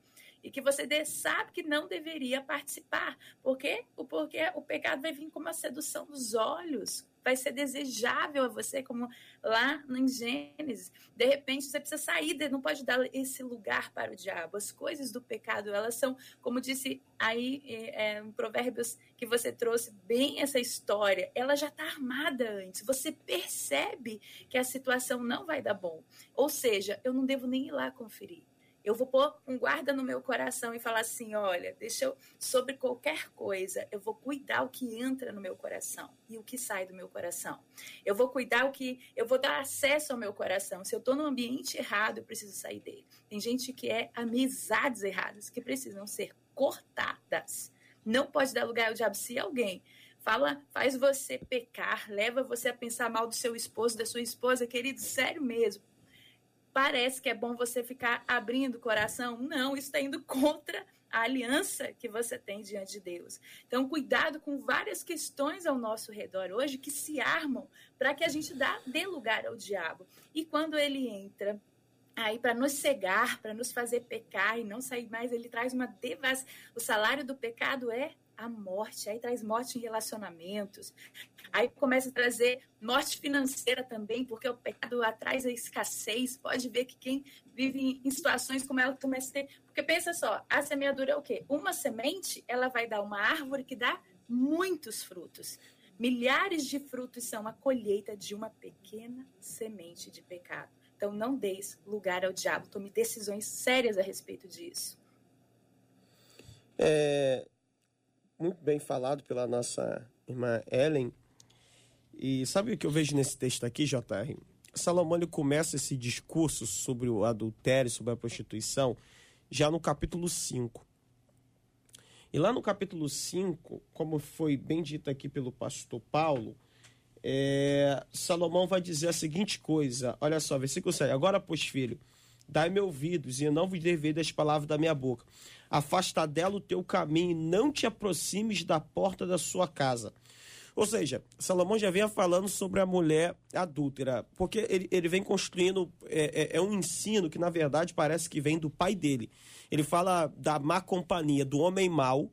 e que você sabe que não deveria participar. Por quê? Porque o pecado vai vir como a sedução dos olhos, vai ser desejável a você, como lá em Gênesis. De repente, você precisa sair, não pode dar esse lugar para o diabo. As coisas do pecado, elas são, como disse aí é, em Provérbios que você trouxe bem essa história, ela já está armada antes. Você percebe que a situação não vai dar bom. Ou seja, eu não devo nem ir lá conferir. Eu vou pôr um guarda no meu coração e falar assim: olha, deixa eu, sobre qualquer coisa, eu vou cuidar o que entra no meu coração e o que sai do meu coração. Eu vou cuidar o que, eu vou dar acesso ao meu coração. Se eu estou no ambiente errado, eu preciso sair dele. Tem gente que é amizades erradas que precisam ser cortadas. Não pode dar lugar ao diabo. Se alguém fala, faz você pecar, leva você a pensar mal do seu esposo, da sua esposa, querido, sério mesmo parece que é bom você ficar abrindo o coração. Não, isso está indo contra a aliança que você tem diante de Deus. Então, cuidado com várias questões ao nosso redor hoje que se armam para que a gente dá, dê lugar ao diabo. E quando ele entra aí para nos cegar, para nos fazer pecar e não sair mais, ele traz uma devastação. O salário do pecado é a morte, aí traz morte em relacionamentos, aí começa a trazer morte financeira também, porque o pecado atrás a escassez, pode ver que quem vive em situações como ela começa a ter, porque pensa só, a semeadura é o quê? Uma semente, ela vai dar uma árvore que dá muitos frutos. Milhares de frutos são a colheita de uma pequena semente de pecado. Então não deis lugar ao diabo, tome decisões sérias a respeito disso. É, muito bem falado pela nossa irmã Ellen. E sabe o que eu vejo nesse texto aqui, JR? Salomão ele começa esse discurso sobre o adultério, sobre a prostituição, já no capítulo 5. E lá no capítulo 5, como foi bem dito aqui pelo pastor Paulo, é, Salomão vai dizer a seguinte coisa: olha só, versículo 7. Agora, pois, filho, dai-me ouvidos, e eu não vos devei das palavras da minha boca afasta dela o teu caminho, e não te aproximes da porta da sua casa. Ou seja, Salomão já vinha falando sobre a mulher adúltera, porque ele, ele vem construindo, é, é, é, um ensino que na verdade parece que vem do pai dele. Ele fala da má companhia, do homem mau,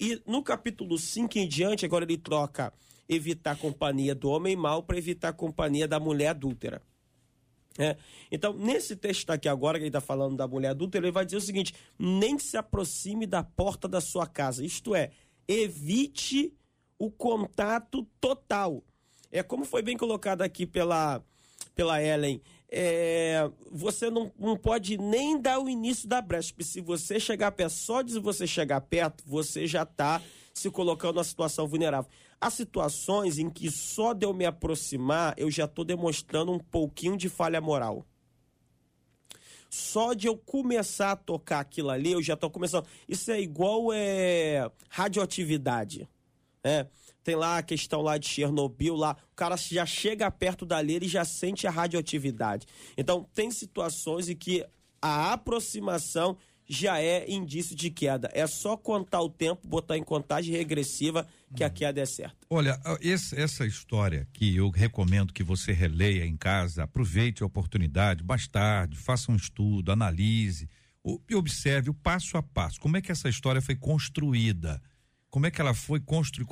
e no capítulo 5 em diante, agora ele troca evitar a companhia do homem mau para evitar a companhia da mulher adúltera. É. Então, nesse texto aqui agora, que ele está falando da mulher adulta, ele vai dizer o seguinte: nem se aproxime da porta da sua casa. Isto é, evite o contato total. É como foi bem colocado aqui pela, pela Ellen. É, você não, não pode nem dar o início da brecha, porque se você chegar perto, só de você chegar perto, você já está se colocando numa situação vulnerável. Há situações em que só de eu me aproximar, eu já estou demonstrando um pouquinho de falha moral. Só de eu começar a tocar aquilo ali, eu já estou começando. Isso é igual é, radioatividade. Né? tem lá a questão lá de Chernobyl, lá, o cara já chega perto dali, ele já sente a radioatividade. Então, tem situações em que a aproximação já é indício de queda. É só contar o tempo, botar em contagem regressiva que a queda é certa. Olha, esse, essa história que eu recomendo que você releia em casa, aproveite a oportunidade, mais tarde, faça um estudo, analise e observe o passo a passo. Como é que essa história foi construída? Como é que ela foi construída?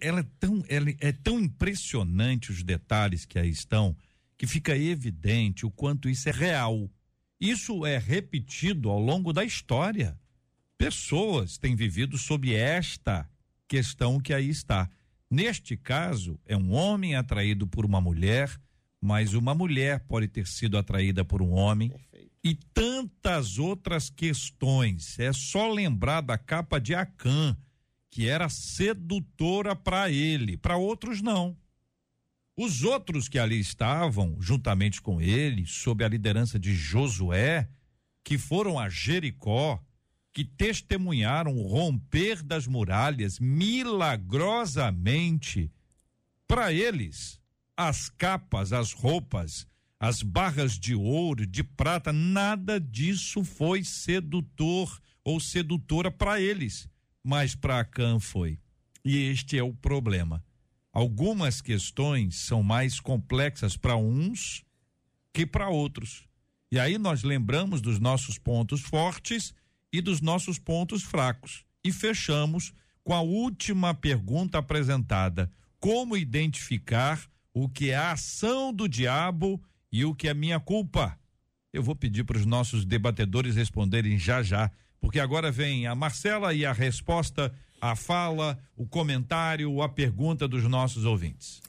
ela é tão, ela é tão impressionante os detalhes que aí estão que fica evidente o quanto isso é real isso é repetido ao longo da história. Pessoas têm vivido sob esta questão que aí está. Neste caso, é um homem atraído por uma mulher, mas uma mulher pode ter sido atraída por um homem. Perfeito. E tantas outras questões. É só lembrar da capa de Acã, que era sedutora para ele, para outros não. Os outros que ali estavam, juntamente com ele, sob a liderança de Josué, que foram a Jericó, que testemunharam o romper das muralhas milagrosamente, para eles, as capas, as roupas, as barras de ouro, de prata, nada disso foi sedutor ou sedutora para eles, mas para Acã foi. E este é o problema algumas questões são mais complexas para uns que para outros. E aí nós lembramos dos nossos pontos fortes e dos nossos pontos fracos. E fechamos com a última pergunta apresentada: como identificar o que é a ação do diabo e o que é minha culpa? Eu vou pedir para os nossos debatedores responderem já já, porque agora vem a Marcela e a resposta a fala, o comentário, a pergunta dos nossos ouvintes.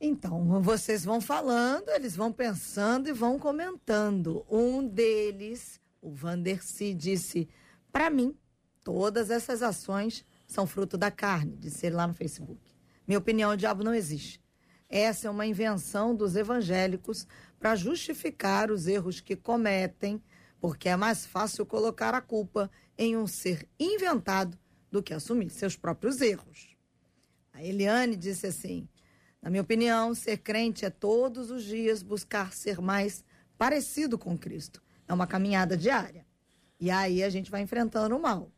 Então, vocês vão falando, eles vão pensando e vão comentando. Um deles, o Vanderci, disse: Para mim, todas essas ações são fruto da carne, disse ele lá no Facebook. Minha opinião, o diabo não existe. Essa é uma invenção dos evangélicos para justificar os erros que cometem, porque é mais fácil colocar a culpa em um ser inventado do que assumir seus próprios erros. A Eliane disse assim: na minha opinião, ser crente é todos os dias buscar ser mais parecido com Cristo. É uma caminhada diária. E aí a gente vai enfrentando o mal.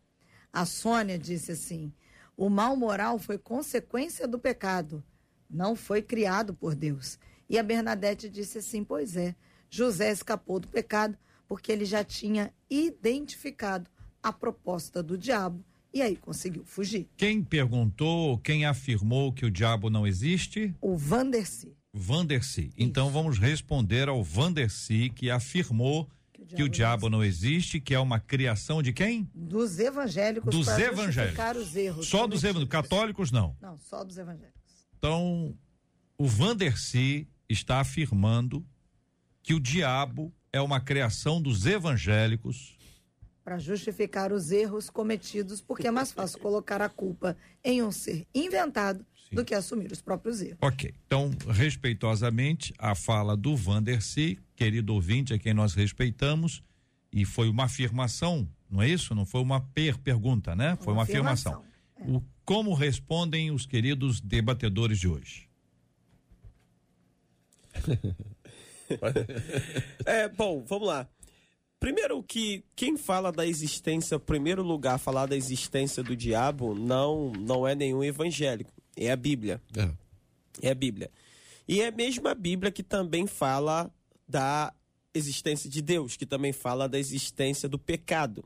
A Sônia disse assim: o mal moral foi consequência do pecado, não foi criado por Deus. E a Bernadette disse assim: pois é, José escapou do pecado porque ele já tinha identificado a proposta do diabo e aí conseguiu fugir. Quem perguntou, quem afirmou que o diabo não existe? O Vanderci. Vanderci. Então vamos responder ao Vanderci que afirmou que o diabo, que o diabo não, existe. que é uma criação de quem? Dos evangélicos. Dos evangélicos. Os erros só dos evangélicos. Católicos não. Não, só dos evangélicos. Então, o Vanderci está afirmando que o diabo é uma criação dos evangélicos para justificar os erros cometidos, porque é mais fácil colocar a culpa em um ser inventado Sim. do que assumir os próprios erros. Ok. Então, respeitosamente, a fala do Vandercy, querido ouvinte, a quem nós respeitamos, e foi uma afirmação, não é isso? Não foi uma per pergunta, né? Foi uma, uma afirmação. afirmação. É. O, como respondem os queridos debatedores de hoje? é, bom, vamos lá. Primeiro que quem fala da existência, primeiro lugar, falar da existência do diabo, não não é nenhum evangélico, é a Bíblia. É, é a Bíblia. E é mesmo a Bíblia que também fala da existência de Deus, que também fala da existência do pecado.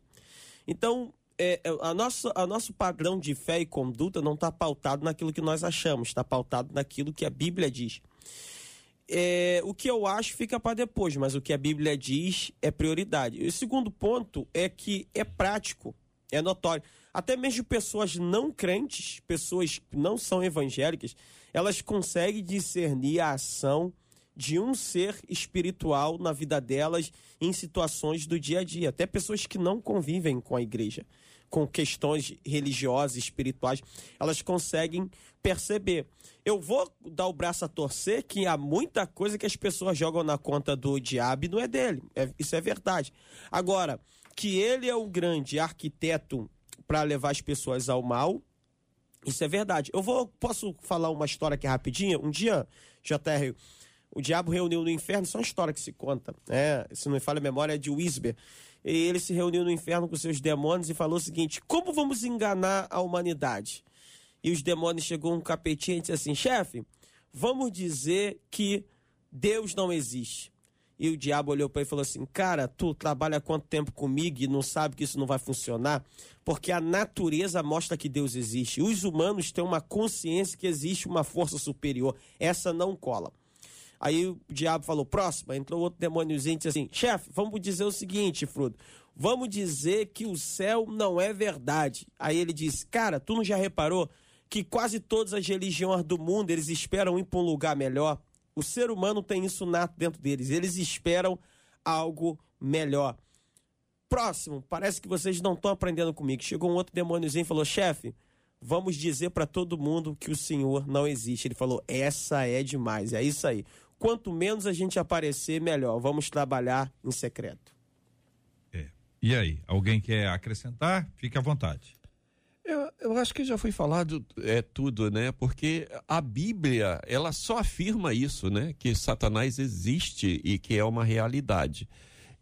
Então, é, é a, nossa, a nosso padrão de fé e conduta não está pautado naquilo que nós achamos, está pautado naquilo que a Bíblia diz é, o que eu acho fica para depois, mas o que a Bíblia diz é prioridade. E o segundo ponto é que é prático, é notório. Até mesmo pessoas não crentes, pessoas que não são evangélicas, elas conseguem discernir a ação de um ser espiritual na vida delas em situações do dia a dia. Até pessoas que não convivem com a igreja, com questões religiosas, espirituais, elas conseguem perceber. Eu vou dar o braço a torcer que há muita coisa que as pessoas jogam na conta do diabo e não é dele. É, isso é verdade. Agora, que ele é o grande arquiteto para levar as pessoas ao mal, Isso é verdade. Eu vou, posso falar uma história aqui rapidinho? Um dia, JR, o diabo reuniu no inferno, isso é uma história que se conta, né? Se não me falha a memória, é de Wisber. E ele se reuniu no inferno com seus demônios e falou o seguinte: como vamos enganar a humanidade? E os demônios chegou um capetinho e disse assim: chefe, vamos dizer que Deus não existe. E o diabo olhou para ele e falou assim: Cara, tu trabalha quanto tempo comigo e não sabe que isso não vai funcionar? Porque a natureza mostra que Deus existe. Os humanos têm uma consciência que existe uma força superior. Essa não cola. Aí o diabo falou: Próxima. Entrou outro demôniozinho e disse assim: Chefe, vamos dizer o seguinte, Fruto. Vamos dizer que o céu não é verdade. Aí ele disse: Cara, tu não já reparou que quase todas as religiões do mundo eles esperam ir para um lugar melhor? O ser humano tem isso nato dentro deles. Eles esperam algo melhor. Próximo, parece que vocês não estão aprendendo comigo. Chegou um outro demôniozinho e falou: chefe, vamos dizer para todo mundo que o Senhor não existe. Ele falou: essa é demais, é isso aí. Quanto menos a gente aparecer, melhor. Vamos trabalhar em secreto. É. E aí, alguém quer acrescentar? Fique à vontade. Eu, eu acho que já foi falado é tudo, né? Porque a Bíblia, ela só afirma isso, né? Que Satanás existe e que é uma realidade.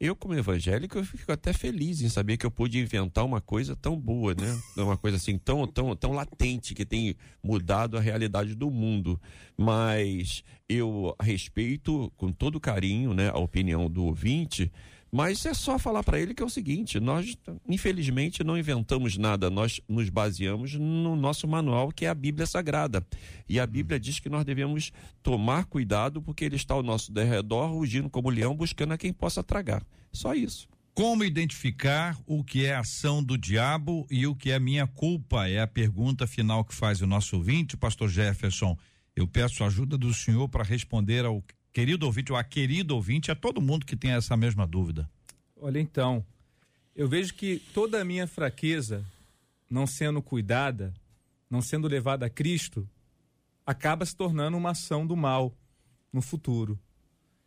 Eu, como evangélico, eu fico até feliz em saber que eu pude inventar uma coisa tão boa, né? Uma coisa assim tão, tão, tão latente que tem mudado a realidade do mundo. Mas eu respeito com todo carinho, né, a opinião do ouvinte mas é só falar para ele que é o seguinte: nós, infelizmente, não inventamos nada, nós nos baseamos no nosso manual, que é a Bíblia Sagrada. E a Bíblia diz que nós devemos tomar cuidado, porque ele está ao nosso derredor, rugindo como leão, buscando a quem possa tragar. Só isso. Como identificar o que é ação do diabo e o que é minha culpa? É a pergunta final que faz o nosso ouvinte, pastor Jefferson. Eu peço a ajuda do senhor para responder ao querido ouvinte, ou a querido ouvinte, a todo mundo que tem essa mesma dúvida. Olha, então, eu vejo que toda a minha fraqueza, não sendo cuidada, não sendo levada a Cristo, acaba se tornando uma ação do mal no futuro.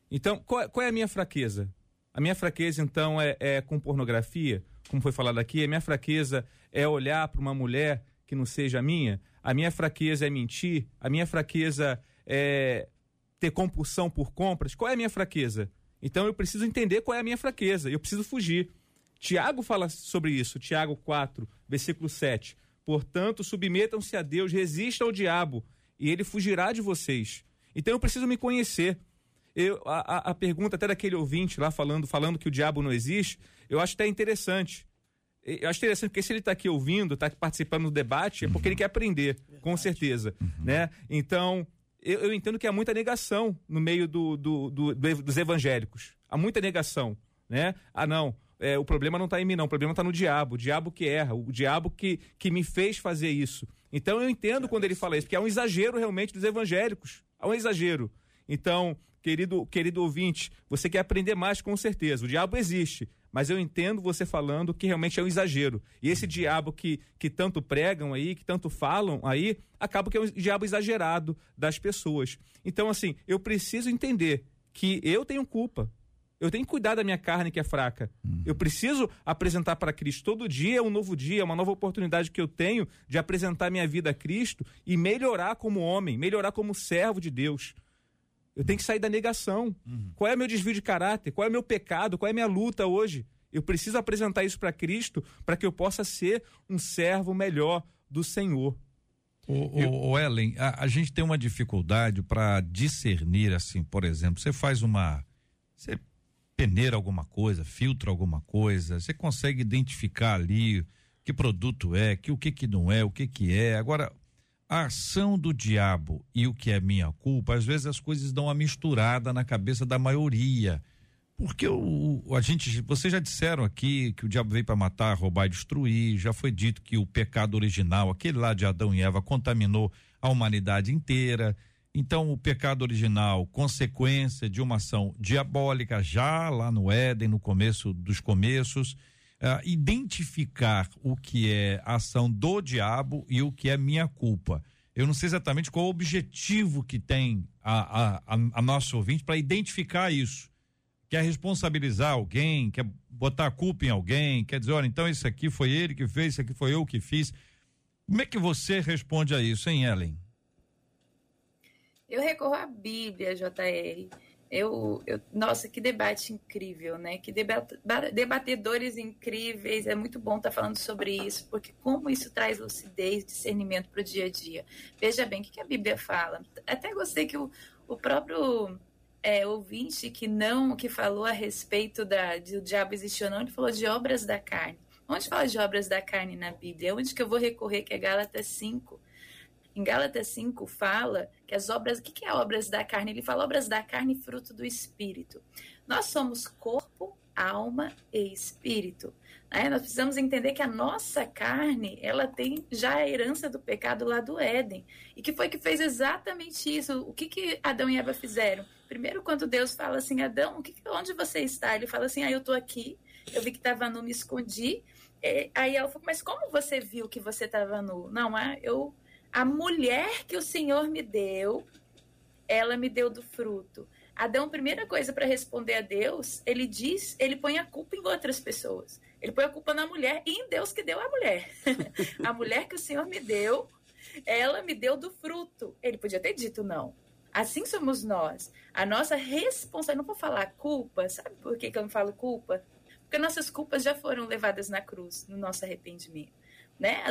Então, qual, qual é a minha fraqueza? A minha fraqueza, então, é, é com pornografia, como foi falado aqui. A minha fraqueza é olhar para uma mulher que não seja minha. A minha fraqueza é mentir. A minha fraqueza é ter compulsão por compras, qual é a minha fraqueza? Então eu preciso entender qual é a minha fraqueza, eu preciso fugir. Tiago fala sobre isso, Tiago 4, versículo 7. Portanto, submetam-se a Deus, resistam ao diabo, e ele fugirá de vocês. Então eu preciso me conhecer. Eu, a, a, pergunta até daquele ouvinte lá falando, falando que o diabo não existe, eu acho até interessante. Eu acho interessante porque se ele está aqui ouvindo, está participando do debate, é porque ele quer aprender, com certeza, né? Então eu, eu, entendo que há muita negação no meio do, do, do, dos evangélicos. Há muita negação, né? Ah, não, é, o problema não está em mim, não. O problema está no diabo. O diabo que erra, o diabo que, que me fez fazer isso. Então eu entendo quando ele fala isso, porque é um exagero realmente dos evangélicos. É um exagero. Então, querido, querido ouvinte, você quer aprender mais com certeza. O diabo existe, mas eu entendo você falando que realmente é um exagero. E esse diabo que, que tanto pregam aí, que tanto falam aí, acaba que é um diabo exagerado das pessoas. Então, assim, eu preciso entender que eu tenho culpa. Eu tenho que cuidar da minha carne que é fraca. Uhum. Eu preciso apresentar para Cristo. Todo dia é um novo dia, é uma nova oportunidade que eu tenho de apresentar minha vida a Cristo e melhorar como homem, melhorar como servo de Deus. Eu tenho que sair da negação. Uhum. Qual é o meu desvio de caráter? Qual é o meu pecado? Qual é a minha luta hoje? Eu preciso apresentar isso para Cristo para que eu possa ser um servo melhor do Senhor. O, o, o Ellen, a, a, gente tem uma dificuldade para discernir, assim, por exemplo, você faz uma. Você peneira alguma coisa, filtra alguma coisa, você consegue identificar ali que produto é, que o que que não é, o que que é. Agora, a ação do diabo e o que é minha culpa, às vezes as coisas dão uma misturada na cabeça da maioria. Porque o, a gente, vocês já disseram aqui que o diabo veio para matar, roubar e destruir. Já foi dito que o pecado original, aquele lá de Adão e Eva, contaminou a humanidade inteira. Então, o pecado original, consequência de uma ação diabólica, já lá no Éden, no começo dos começos uh, identificar o que é ação do diabo e o que é minha culpa. Eu não sei exatamente qual o objetivo que tem a, a, a, a nosso ouvinte para identificar isso. Quer responsabilizar alguém, quer botar a culpa em alguém, quer dizer, olha, então isso aqui foi ele que fez, isso aqui foi eu que fiz. Como é que você responde a isso, hein, Ellen? Eu recorro à Bíblia, JR. Eu, eu, nossa, que debate incrível, né? Que debatedores incríveis. É muito bom estar falando sobre isso, porque como isso traz lucidez, discernimento para o dia a dia. Veja bem, o que a Bíblia fala? Até gostei que o, o próprio é, ouvinte que não, que falou a respeito da, de o diabo existir ou não, ele falou de obras da carne. Onde fala de obras da carne na Bíblia? Onde que eu vou recorrer? Que é Gálatas 5 em Gálatas 5 fala que as obras, o que, que é obras da carne? Ele fala obras da carne fruto do espírito. Nós somos corpo, alma e espírito. Né? Nós precisamos entender que a nossa carne, ela tem já a herança do pecado lá do Éden. E que foi que fez exatamente isso. O que, que Adão e Eva fizeram? Primeiro, quando Deus fala assim, Adão, que, onde você está? Ele fala assim, ah, eu estou aqui, eu vi que estava nu, me escondi. É, aí ela falou, mas como você viu que você estava nu? Não, ah, eu a mulher que o Senhor me deu, ela me deu do fruto. Adão, primeira coisa para responder a Deus, ele diz, ele põe a culpa em outras pessoas. Ele põe a culpa na mulher e em Deus que deu a mulher. a mulher que o Senhor me deu, ela me deu do fruto. Ele podia ter dito não. Assim somos nós. A nossa responsabilidade, não vou falar culpa, sabe por que, que eu não falo culpa? Porque nossas culpas já foram levadas na cruz, no nosso arrependimento né?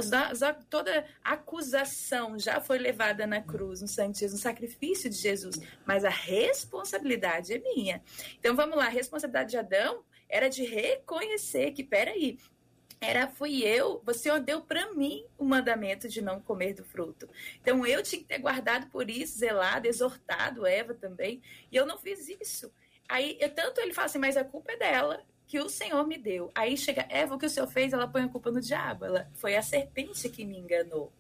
Toda acusação já foi levada na cruz, no santíssimo sacrifício de Jesus, mas a responsabilidade é minha. Então vamos lá, a responsabilidade de Adão era de reconhecer que, peraí, era fui eu, você deu para mim o mandamento de não comer do fruto. Então eu tinha que ter guardado por isso, zelado, exortado Eva também, e eu não fiz isso. Aí, eu, tanto ele fala assim, mas a culpa é dela que o Senhor me deu. Aí chega Eva, o que o Senhor fez? Ela põe a culpa no diabo. Ela foi a serpente que me enganou.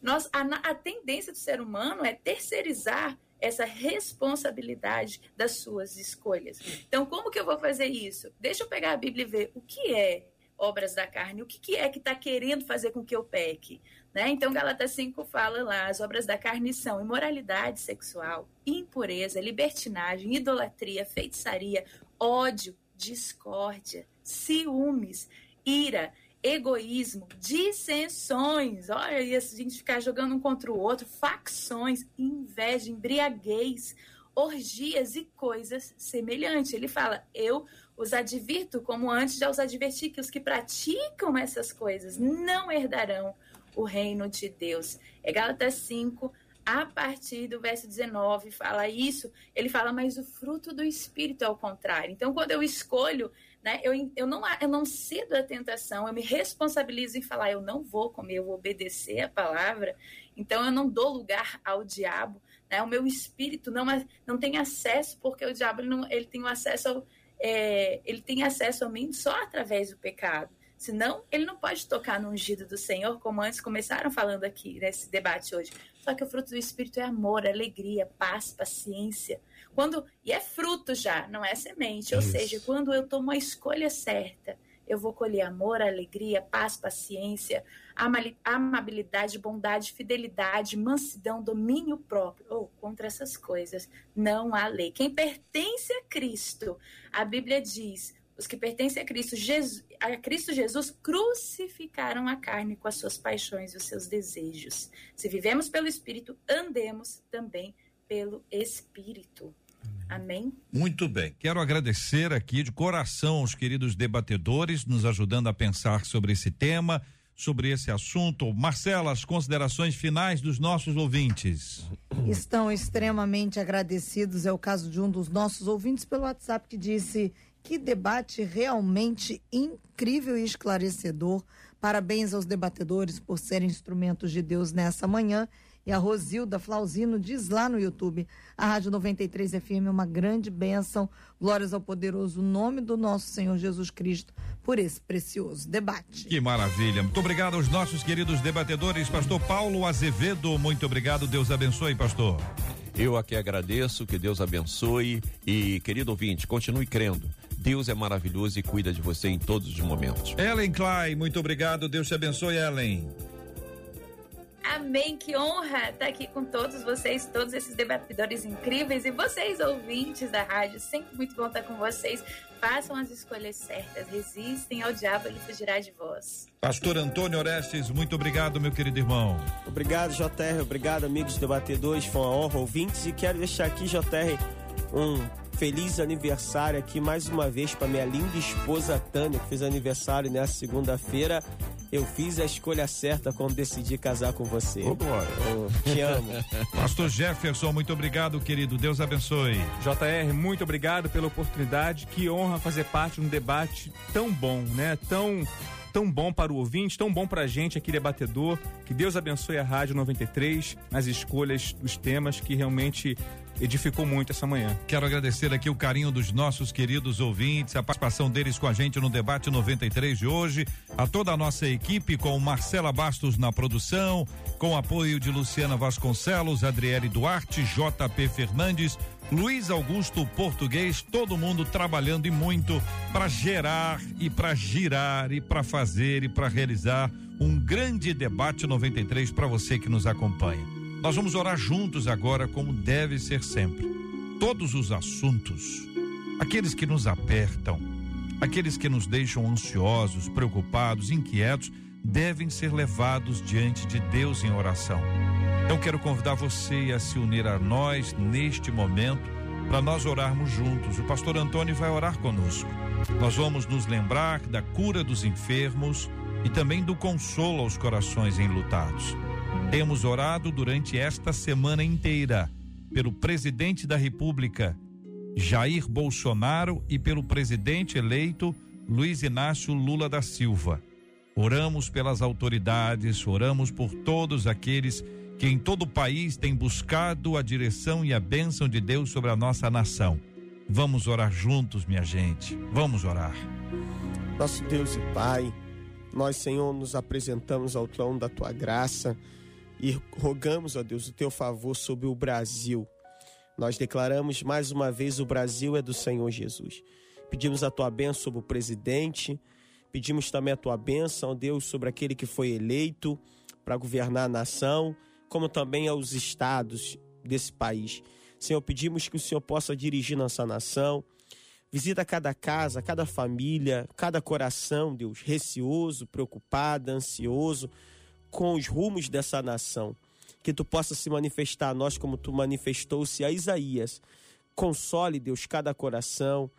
Nós, a, a tendência do ser humano é terceirizar essa responsabilidade das suas escolhas. Então, como que eu vou fazer isso? Deixa eu pegar a Bíblia e ver o que é obras da carne, o que, que é que está querendo fazer com que eu peque. Né? Então, Galatas 5 fala lá: as obras da carne são imoralidade sexual, impureza, libertinagem, idolatria, feitiçaria, ódio, discórdia, ciúmes, ira, egoísmo, dissensões, olha, e a gente ficar jogando um contra o outro, facções, inveja, embriaguez, orgias e coisas semelhantes. Ele fala: Eu os advirto, como antes já os adverti, que os que praticam essas coisas não herdarão o reino de Deus. É Gálatas 5, a partir do verso 19, fala isso, ele fala, mas o fruto do Espírito é o contrário. Então, quando eu escolho, né, eu, eu, não, eu não cedo a tentação, eu me responsabilizo em falar, eu não vou comer, eu vou obedecer a palavra, então eu não dou lugar ao diabo, né, o meu espírito não, não tem acesso, porque o diabo ele, não, ele tem acesso ao, é, ele tem acesso a mim só através do pecado. Senão, ele não pode tocar no ungido do Senhor, como antes começaram falando aqui nesse debate hoje. Só que o fruto do Espírito é amor, alegria, paz, paciência. Quando E é fruto já, não é semente. Ou Isso. seja, quando eu tomo a escolha certa, eu vou colher amor, alegria, paz, paciência, amabilidade, bondade, fidelidade, mansidão, domínio próprio. Ou oh, contra essas coisas não há lei. Quem pertence a Cristo, a Bíblia diz, os que pertencem a Cristo, Jesus, a Cristo Jesus crucificaram a carne com as suas paixões e os seus desejos. Se vivemos pelo Espírito, andemos também pelo Espírito. Amém? Muito bem. Quero agradecer aqui de coração os queridos debatedores nos ajudando a pensar sobre esse tema, sobre esse assunto. Marcela, as considerações finais dos nossos ouvintes. Estão extremamente agradecidos. É o caso de um dos nossos ouvintes pelo WhatsApp que disse que debate realmente incrível e esclarecedor. Parabéns aos debatedores por serem instrumentos de Deus nessa manhã. E a Rosilda Flauzino diz lá no YouTube: a Rádio 93 FM é uma grande bênção. Glórias ao poderoso nome do nosso Senhor Jesus Cristo por esse precioso debate. Que maravilha. Muito obrigado aos nossos queridos debatedores. Pastor Paulo Azevedo, muito obrigado. Deus abençoe, pastor. Eu aqui agradeço, que Deus abençoe e, querido ouvinte, continue crendo. Deus é maravilhoso e cuida de você em todos os momentos. Ellen Klein, muito obrigado. Deus te abençoe, Ellen. Amém, que honra estar aqui com todos vocês, todos esses debatedores incríveis e vocês, ouvintes da rádio. Sempre muito bom estar com vocês façam as escolhas certas, resistem ao diabo, ele fugirá de vós. Pastor Antônio Orestes, muito obrigado, meu querido irmão. Obrigado, JR. Obrigado, amigos debatedores. Foi uma honra, ouvintes. E quero deixar aqui, JR, um feliz aniversário aqui mais uma vez para minha linda esposa Tânia, que fez aniversário nessa segunda-feira. Eu fiz a escolha certa quando decidi casar com você. Ô, glória. Te amo. Pastor Jefferson, muito obrigado, querido. Deus abençoe. JR, muito obrigado pela oportunidade. Que honra fazer parte de um debate tão bom, né? Tão tão bom para o ouvinte, tão bom para a gente aqui debatedor. Que Deus abençoe a Rádio 93 nas escolhas dos temas que realmente edificou muito essa manhã. Quero agradecer aqui o carinho dos nossos queridos ouvintes, a participação deles com a gente no debate 93 de hoje, a toda a nossa equipe com Marcela Bastos na produção, com apoio de Luciana Vasconcelos, Adriele Duarte, JP Fernandes, Luiz Augusto Português, todo mundo trabalhando e muito para gerar e para girar e para fazer e para realizar um grande debate 93 para você que nos acompanha. Nós vamos orar juntos agora, como deve ser sempre. Todos os assuntos, aqueles que nos apertam, aqueles que nos deixam ansiosos, preocupados, inquietos, devem ser levados diante de Deus em oração. Então quero convidar você a se unir a nós neste momento para nós orarmos juntos. O pastor Antônio vai orar conosco. Nós vamos nos lembrar da cura dos enfermos e também do consolo aos corações enlutados. Temos orado durante esta semana inteira pelo presidente da República, Jair Bolsonaro, e pelo presidente eleito Luiz Inácio Lula da Silva. Oramos pelas autoridades, oramos por todos aqueles que em todo o país têm buscado a direção e a bênção de Deus sobre a nossa nação. Vamos orar juntos, minha gente. Vamos orar. Nosso Deus e Pai, nós, Senhor, nos apresentamos ao trono da tua graça e rogamos, ó Deus, o teu favor sobre o Brasil. Nós declaramos mais uma vez: o Brasil é do Senhor Jesus. Pedimos a tua bênção sobre o presidente, pedimos também a tua bênção, Deus, sobre aquele que foi eleito para governar a nação, como também aos estados desse país. Senhor, pedimos que o Senhor possa dirigir nossa nação. Visita cada casa, cada família, cada coração, Deus, receoso, preocupado, ansioso com os rumos dessa nação. Que tu possa se manifestar a nós como tu manifestou-se a Isaías. Console, Deus, cada coração,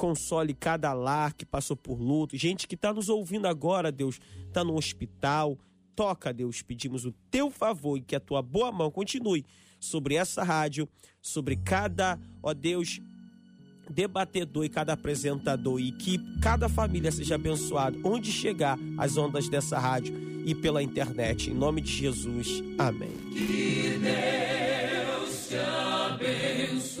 console cada lar que passou por luto. Gente que está nos ouvindo agora, Deus, está no hospital. Toca, Deus, pedimos o teu favor e que a tua boa mão continue sobre essa rádio, sobre cada, ó Deus, debatedor e cada apresentador e que cada família seja abençoada onde chegar as ondas dessa rádio e pela internet. Em nome de Jesus. Amém. Que Deus te abençoe.